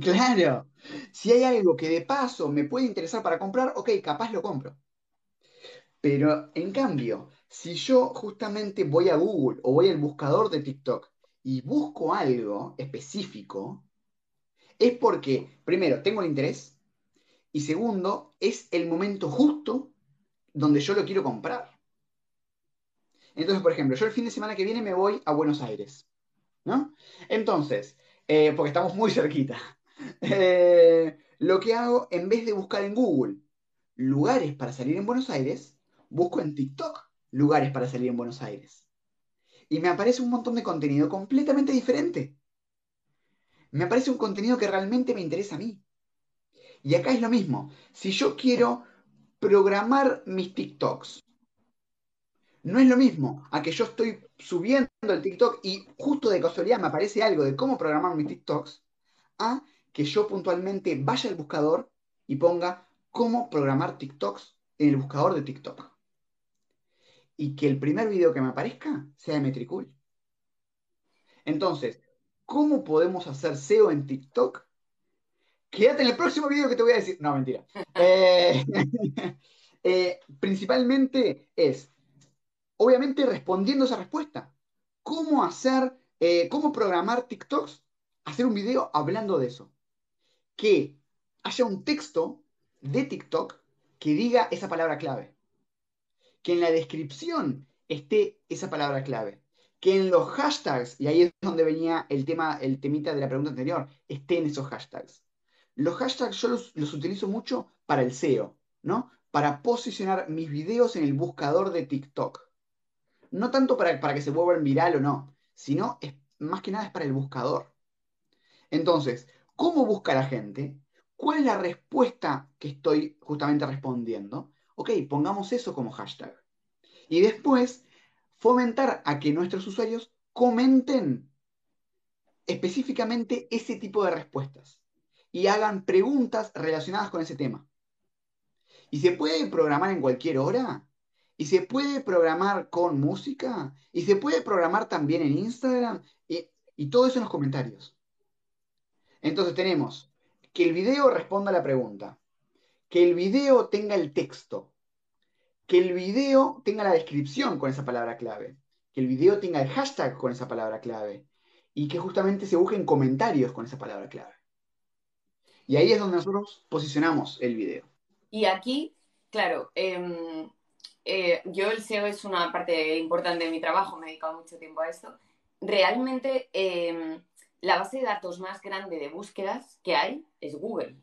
Claro, si hay algo que de paso me puede interesar para comprar, ok, capaz lo compro. Pero en cambio, si yo justamente voy a Google o voy al buscador de TikTok y busco algo específico, es porque, primero, tengo el interés y segundo, es el momento justo donde yo lo quiero comprar. Entonces, por ejemplo, yo el fin de semana que viene me voy a Buenos Aires, ¿no? Entonces, eh, porque estamos muy cerquita, eh, lo que hago, en vez de buscar en Google lugares para salir en Buenos Aires, busco en TikTok lugares para salir en Buenos Aires. Y me aparece un montón de contenido completamente diferente. Me aparece un contenido que realmente me interesa a mí. Y acá es lo mismo. Si yo quiero programar mis TikToks, no es lo mismo a que yo estoy subiendo el TikTok y justo de casualidad me aparece algo de cómo programar mis TikToks, a que yo puntualmente vaya al buscador y ponga cómo programar TikToks en el buscador de TikTok y que el primer video que me aparezca sea de Metricool. Entonces, ¿cómo podemos hacer SEO en TikTok? Quédate en el próximo video que te voy a decir. No, mentira. Eh, eh, principalmente es, obviamente, respondiendo esa respuesta. ¿Cómo hacer, eh, cómo programar TikToks? Hacer un video hablando de eso. Que haya un texto de TikTok que diga esa palabra clave que en la descripción esté esa palabra clave, que en los hashtags, y ahí es donde venía el tema, el temita de la pregunta anterior, estén esos hashtags. Los hashtags yo los, utilizo mucho para el SEO, ¿no? Para posicionar mis videos en el buscador de TikTok. No tanto para, para que se vuelvan viral o no, sino más que nada es para el buscador. Entonces, ¿cómo busca la gente? ¿Cuál es la respuesta que estoy justamente respondiendo? Ok, pongamos eso como hashtag. Y después, fomentar a que nuestros usuarios comenten específicamente ese tipo de respuestas y hagan preguntas relacionadas con ese tema. Y se puede programar en cualquier hora, y se puede programar con música, y se puede programar también en Instagram, y, todo eso en los comentarios. Entonces tenemos que el video responda a la pregunta, que el video tenga el texto, que el video tenga la descripción con esa palabra clave, que el video tenga el hashtag con esa palabra clave y que justamente se busquen comentarios con esa palabra clave. Y ahí es donde nosotros posicionamos el video. Y aquí, claro, em, eh, yo el SEO es una parte importante de mi trabajo, me he dedicado mucho tiempo a esto. Realmente, em, la base de datos más grande de búsquedas que hay es Google.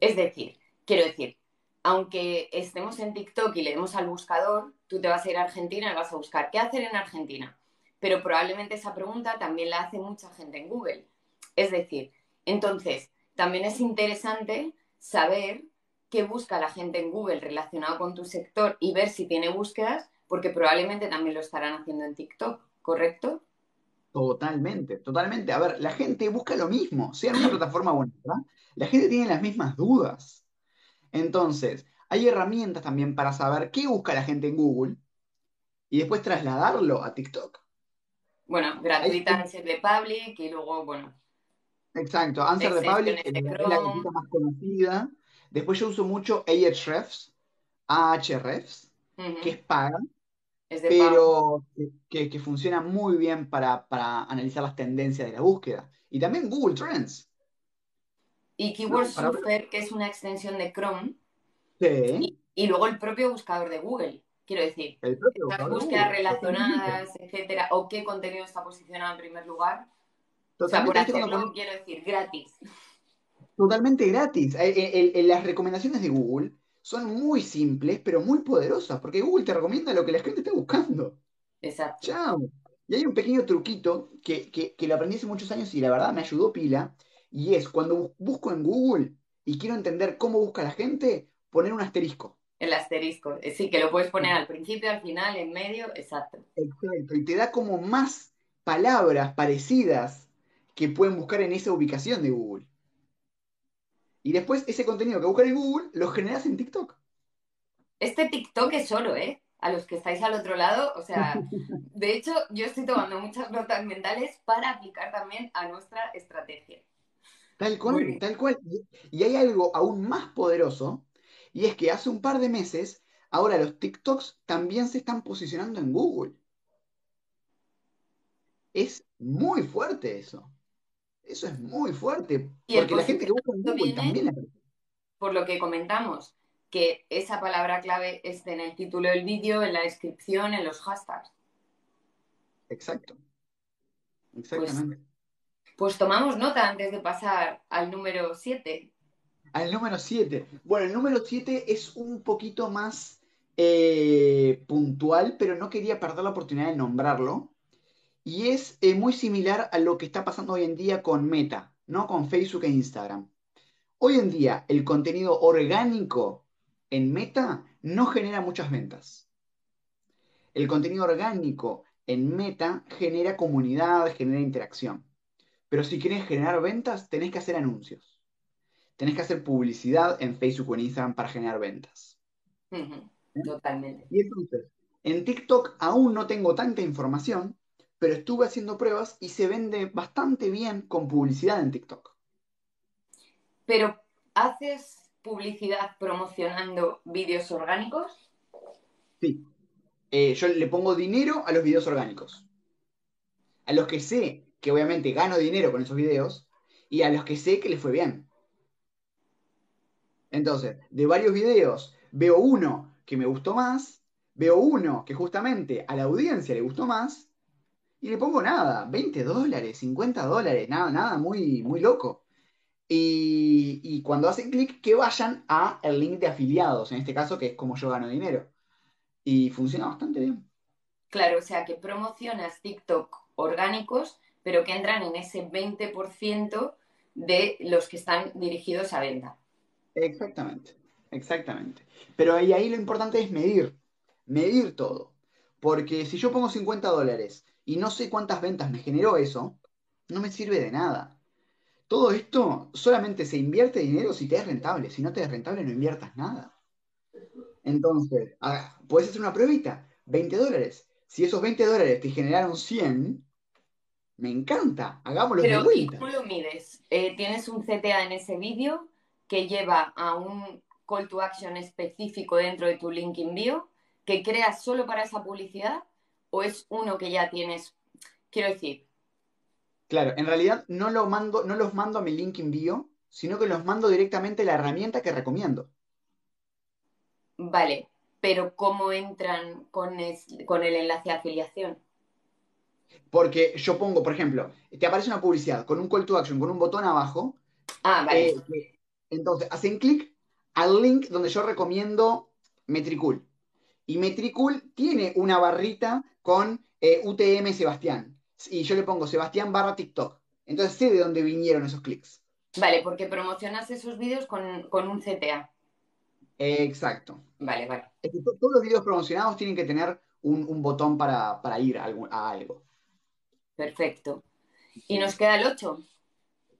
Es decir, Quiero decir, aunque estemos en TikTok y le demos al buscador, tú te vas a ir a Argentina y vas a buscar qué hacer en Argentina. Pero probablemente esa pregunta también la hace mucha gente en Google. Es decir, entonces, también es interesante saber qué busca la gente en Google relacionado con tu sector y ver si tiene búsquedas, porque probablemente también lo estarán haciendo en TikTok, ¿correcto? Totalmente, totalmente. A ver, la gente busca lo mismo, sea en una plataforma o La gente tiene las mismas dudas. Entonces, hay herramientas también para saber qué busca la gente en Google y después trasladarlo a TikTok. Bueno, gratuita Answer de Public y luego, bueno. Exacto, Answer de Public es la más conocida. Después yo uso mucho Ahrefs, Ahrefs, que es paga, pero que, funciona muy bien para, para, analizar las tendencias de la búsqueda. Y también Google Trends. Y Keyword Surfer, que es una extensión de Chrome. Sí. Y, luego el propio buscador de Google. Quiero decir, las búsquedas relacionadas, etcétera, o qué contenido está posicionado en primer lugar. Totalmente, o sea, quiero decir, gratis. Totalmente gratis. Eh, eh, las recomendaciones de Google son muy simples, pero muy poderosas, porque Google te recomienda lo que la gente está buscando. Exacto. Chao. Y hay un pequeño truquito que, que, que lo aprendí hace muchos años y la verdad me ayudó pila, y es cuando busco en Google y quiero entender cómo busca la gente, poner un asterisco. El asterisco, eh, sí, que lo puedes poner al principio, al final, en medio, exacto. Exacto, y te da como más palabras parecidas que pueden buscar en esa ubicación de Google. Y después ese contenido que buscan en Google lo generas en TikTok. Este TikTok es solo, ¿eh? A los que estáis al otro lado, o sea, de hecho, yo estoy tomando muchas notas mentales para aplicar también a nuestra estrategia. Tal cual, tal cual. Y hay algo aún más poderoso, y es que hace un par de meses, ahora los TikToks también se están posicionando en Google. Es muy fuerte eso. Eso es muy fuerte, y el porque la gente que busca Google viene también por lo que comentamos, que esa palabra clave esté en el título del vídeo, en la descripción, en los hashtags. Exacto, Pues, exactamente. pues tomamos nota antes de pasar al número 7. Al número 7. Bueno, el número 7 es un poquito más eh, puntual, pero no quería perder la oportunidad de nombrarlo. Y es eh, muy similar a lo que está pasando hoy en día con Meta, ¿no? Con Facebook e Instagram. Hoy en día, el contenido orgánico en Meta no genera muchas ventas. El contenido orgánico en Meta genera comunidad, genera interacción. Pero si quieres generar ventas, tenés que hacer anuncios. Tenés que hacer publicidad en Facebook o en Instagram para generar ventas. Totalmente. Y entonces, en TikTok aún no tengo tanta información, pero estuve haciendo pruebas y se vende bastante bien con publicidad en TikTok. Pero, ¿haces publicidad promocionando vídeos orgánicos? Sí. Eh, yo le pongo dinero a los videos orgánicos. A los que sé que obviamente gano dinero con esos videos y a los que sé que les fue bien. Entonces, de varios videos, veo uno que me gustó más, veo uno que justamente a la audiencia le gustó más y le pongo nada, 20 dólares, 50 dólares, nada, nada muy, muy loco. Y, y cuando hacen clic, que vayan a el link de afiliados, en este caso, que es como yo gano dinero. Y funciona bastante bien. Claro, o sea que promocionas TikTok orgánicos, pero que entran en ese 20% de los que están dirigidos a venta. Exactamente, exactamente. Pero ahí, ahí lo importante es medir, medir todo. Porque si yo pongo 50 dólares y no sé cuántas ventas me generó eso, no me sirve de nada. Todo esto solamente se invierte dinero si te es rentable. Si no te es rentable, no inviertas nada. Entonces, ah, puedes hacer una pruebita, 20 dólares. Si esos 20 dólares te generaron 100, me encanta, hagámoslos de Pero, ¿y vuelta. cómo lo mides? Eh, ¿tienes un CTA en ese vídeo que lleva a un call to action específico dentro de tu link in bio que creas solo para esa publicidad? ¿O es uno que ya tienes? Quiero decir, Claro, en realidad no lo mando, no los mando a mi link envío, sino que los mando directamente a la herramienta que recomiendo. vale, pero ¿cómo entran con, es- con el enlace de afiliación? Porque yo pongo, por ejemplo, te aparece una publicidad con un call to action, con un botón abajo, Ah, eh, vale, que- entonces hacen clic al link donde yo recomiendo Metricool. Y Metricool tiene una barrita con eh, UTM Sebastián. Y yo le pongo Sebastián barra TikTok. Entonces sé de dónde vinieron esos clics. vale, porque promocionas esos vídeos con, con un CTA. Exacto. Vale, vale. Es que to- todos los videos promocionados tienen que tener un, un botón para, para ir a, a algo. Perfecto. Y nos queda el 8.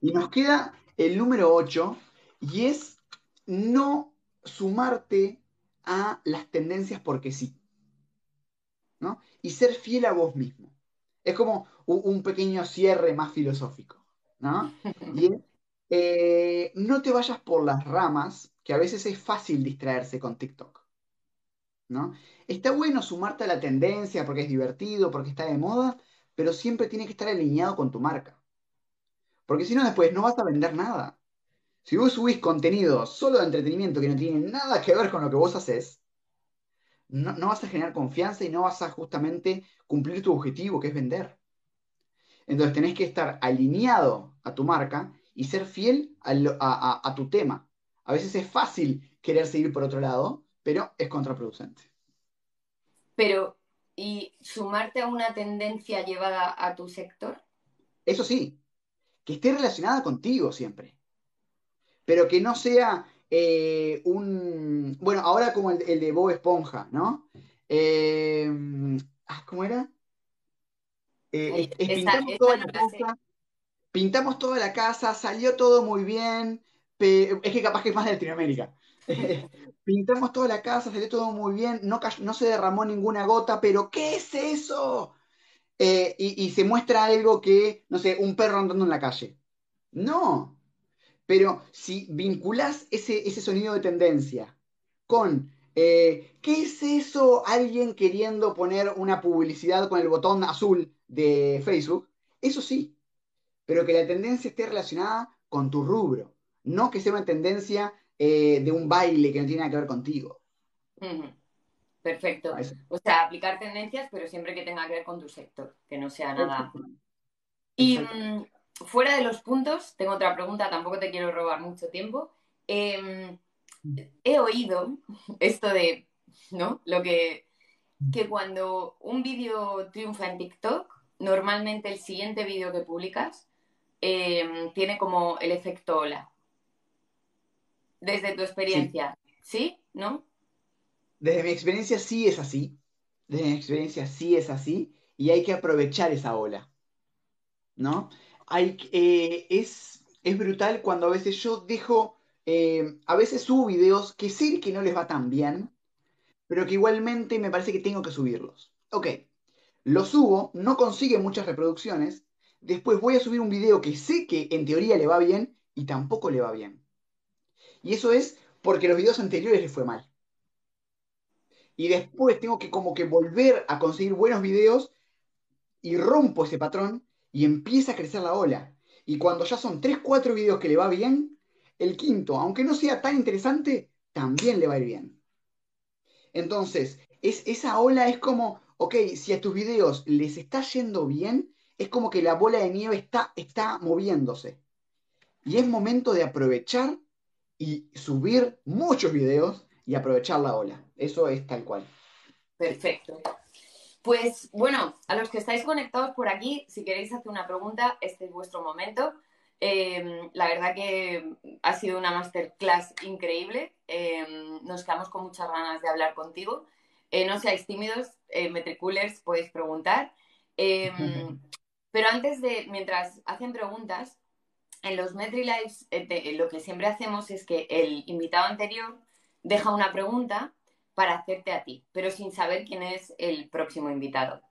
Y nos queda el número 8 y es no sumarte a las tendencias porque sí. Y ser fiel a vos mismo. Es como un pequeño cierre más filosófico, ¿no? Y es, eh, no te vayas por las ramas, que a veces es fácil distraerse con TikTok, ¿no? Está bueno sumarte a la tendencia porque es divertido, porque está de moda, pero siempre tiene que estar alineado con tu marca. Porque si no, después no vas a vender nada. Si vos subís contenido solo de entretenimiento que no tiene nada que ver con lo que vos haces, no, no vas a generar confianza y no vas a justamente cumplir tu objetivo, que es vender. Entonces tenés que estar alineado a tu marca y ser fiel a, lo- a- a- a tu tema. A veces es fácil querer seguir por otro lado, pero es contraproducente. Pero, ¿y sumarte a una tendencia llevada a tu sector? Eso sí, que esté relacionada contigo siempre. pero que no sea eh, un... Bueno, ahora como el, el de Bob Esponja, ¿no? Eh, ah, ¿cómo era? Eh, Ay, es- es esa, pintamos esa toda no la casa, pintamos toda la casa, salió todo muy bien, pe- es que capaz que es más de Latinoamérica. Pintamos toda la casa, salió todo muy bien, no, cayó- no se derramó ninguna gota, pero ¿qué es eso? Eh, y, y se muestra algo que, no sé, un perro andando en la calle. No, Pero si vinculás ese, ese sonido de tendencia con eh, ¿qué es eso? Alguien queriendo poner una publicidad con el botón azul de Facebook. Eso sí, pero que la tendencia esté relacionada con tu rubro, no que sea una tendencia eh, de un baile que no tiene nada que ver contigo. Perfecto. O sea, aplicar tendencias, pero siempre que tenga que ver con tu sector, que no sea nada. Y mm, fuera de los puntos, tengo otra pregunta, tampoco te quiero robar mucho tiempo. Em, he oído esto de, ¿no? Lo que, que cuando un vídeo triunfa en TikTok, normalmente el siguiente vídeo que publicas em, tiene como el efecto ola. Desde tu experiencia, ¿sí? ¿No? Desde mi experiencia sí es así. Desde mi experiencia sí es así. Y hay que aprovechar esa ola. ¿No? Eh, es, brutal cuando a veces yo dejo eh, a veces subo videos que sé que no les va tan bien, pero que igualmente me parece que tengo que subirlos. Ok, lo subo, no consigue muchas reproducciones, después voy a subir un video que sé que en teoría le va bien y tampoco le va bien. Y eso es porque los videos anteriores le fue mal. Y después tengo que como que volver a conseguir buenos videos y rompo ese patrón y empieza a crecer la ola. Y cuando ya son 3, 4 videos que le va bien, el quinto, aunque no sea tan interesante, también le va a ir bien. Entonces, es, esa ola es como, ok, si a tus videos les está yendo bien, es como que la bola de nieve está, está moviéndose. Y es momento de aprovechar y subir muchos videos y aprovechar la ola. Eso es tal cual. Perfecto. Pues bueno, a los que estáis conectados por aquí, si queréis hacer una pregunta, este es vuestro momento. Em, la verdad que ha sido una masterclass increíble. Em, nos quedamos con muchas ganas de hablar contigo. Eh, no seáis tímidos, eh, metriculers, podéis preguntar. Em, pero antes de, mientras hacen preguntas, en los MetriLives eh, lo que siempre hacemos es que el invitado anterior deja una pregunta para hacerte a ti, pero sin saber quién es el próximo invitado.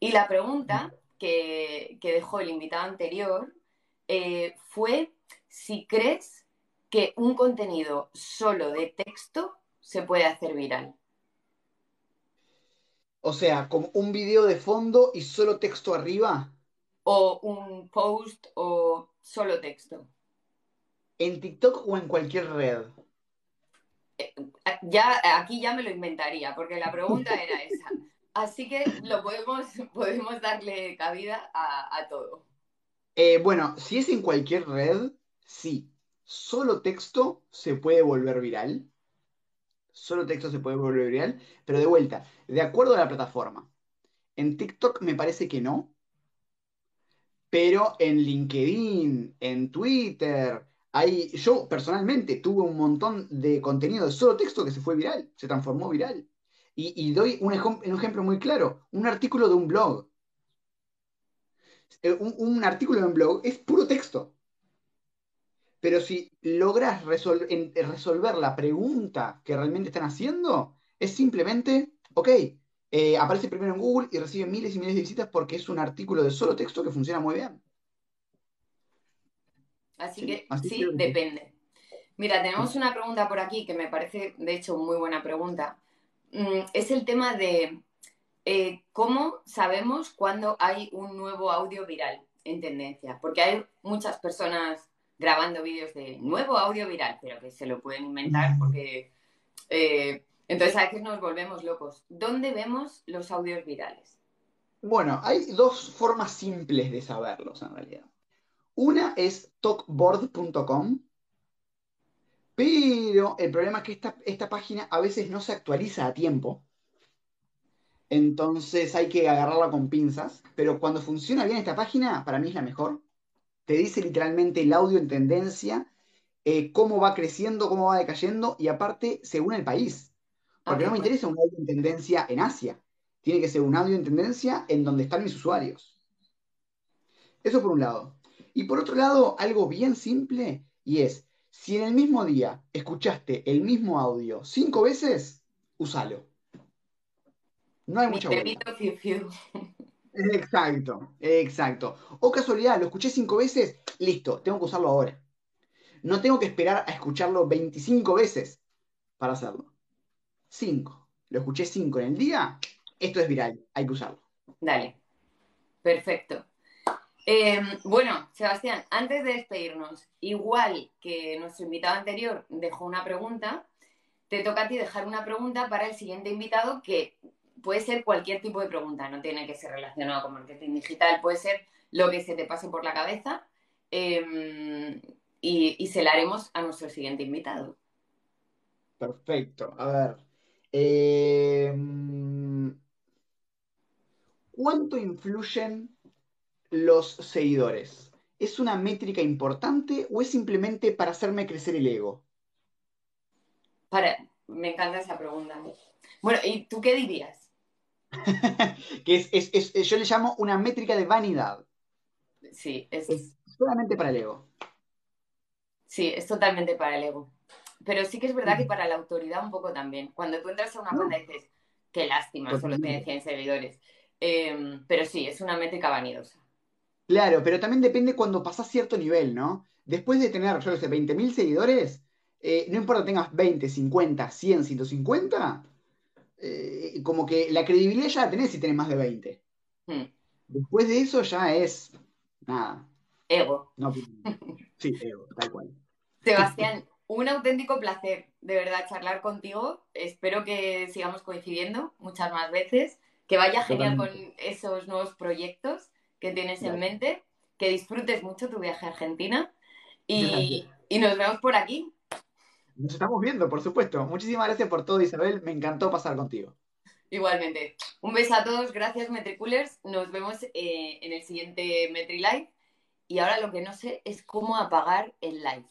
Y la pregunta que, que dejó el invitado anterior eh, fue si crees que un contenido solo de texto se puede hacer viral. O sea, como un video de fondo y solo texto arriba. O un post o solo texto. ¿En TikTok o en cualquier red? Ya, aquí ya me lo inventaría, porque la pregunta era esa. Así que lo podemos, podemos darle cabida a todo. Eh, bueno, si es en cualquier red, sí. Solo texto se puede volver viral. Solo texto se puede volver viral. Pero de vuelta, de acuerdo a la plataforma. En TikTok me parece que no. Pero en LinkedIn, en Twitter, hay, yo personalmente tuve un montón de contenido de solo texto que se fue viral, se transformó viral. Y, doy un ejemplo muy claro, un artículo de un blog eh, un, artículo en blog es puro texto. Pero si logras resolver la pregunta que realmente están haciendo, es simplemente, ok, eh, aparece primero en Google y recibe miles y miles de visitas porque es un artículo de solo texto que funciona muy bien. Así que sí, depende. Mira, tenemos una pregunta por aquí que me parece, de hecho, muy buena pregunta. Mm, es el tema de eh, ¿cómo sabemos cuando hay un nuevo audio viral en tendencia? Porque hay muchas personas grabando vídeos de nuevo audio viral, pero que se lo pueden inventar porque... Eh, entonces a veces nos volvemos locos. ¿Dónde vemos los audios virales? Bueno, hay dos formas simples de saberlos en realidad. Una es talkboard.com, pero el problema es que esta, esta página a veces no se actualiza a tiempo. Entonces hay que agarrarla con pinzas. Pero cuando funciona bien esta página, para mí es la mejor. Te dice literalmente el audio en tendencia, eh, cómo va creciendo, cómo va decayendo, y aparte, según el país. Porque no me interesa un audio en tendencia en Asia. Tiene que ser un audio en tendencia en donde están mis usuarios. Eso por un lado. Y por otro lado, algo bien simple, y es, si en el mismo día escuchaste el mismo audio cinco veces, úsalo. No hay mucha Exacto, exacto. O casualidad, lo escuché cinco veces, listo, tengo que usarlo ahora. No tengo que esperar a escucharlo 25 veces para hacerlo. 5. Lo escuché 5 en el día. Esto es viral, hay que usarlo. Dale. Perfecto. Em, bueno, Sebastián, antes de despedirnos, igual que nuestro invitado anterior dejó una pregunta, te toca a ti dejar una pregunta para el siguiente invitado que puede ser cualquier tipo de pregunta, no tiene que ser relacionado con marketing digital, puede ser lo que se te pase por la cabeza em, y, se la haremos a nuestro siguiente invitado. Perfecto. A ver. Em, ¿Cuánto influyen los seguidores? ¿Es una métrica importante o es simplemente para hacerme crecer el ego? Para, me encanta esa pregunta. Bueno, ¿y tú qué dirías? que es, yo le llamo una métrica de vanidad. Sí, es... solamente para el ego. Sí, es totalmente para el ego. Pero sí que es verdad que para la autoridad un poco también. Cuando tú entras a una cuenta dices, qué lástima, solo tiene 100 seguidores. Em, pero sí, es una métrica vanidosa. Claro, pero también depende cuando pasas cierto nivel, ¿no? Después de tener, yo no sé, 20.000 seguidores, eh, no importa tengas 20, 50, 100, 150, como que la credibilidad ya la tenés si tenés más de 20. Hmm. Después de eso ya es nada. Ego. sí, ego, tal cual. Sebastián, un auténtico placer, de verdad, charlar contigo. Espero que sigamos coincidiendo muchas más veces, que vaya genial con esos nuevos proyectos que tienes en mente, que disfrutes mucho tu viaje a Argentina y, y nos vemos por aquí. Nos estamos viendo, por supuesto. Muchísimas gracias por todo, Isabel. Me encantó pasar contigo. Igualmente. Un beso a todos. Gracias, Metricoolers. Nos vemos eh, en el siguiente MetriLive. Y ahora lo que no sé es cómo apagar el live.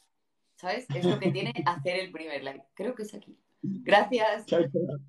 ¿Sabes? Es lo que tiene hacer el primer live. Creo que es aquí. Gracias. Chao, chao.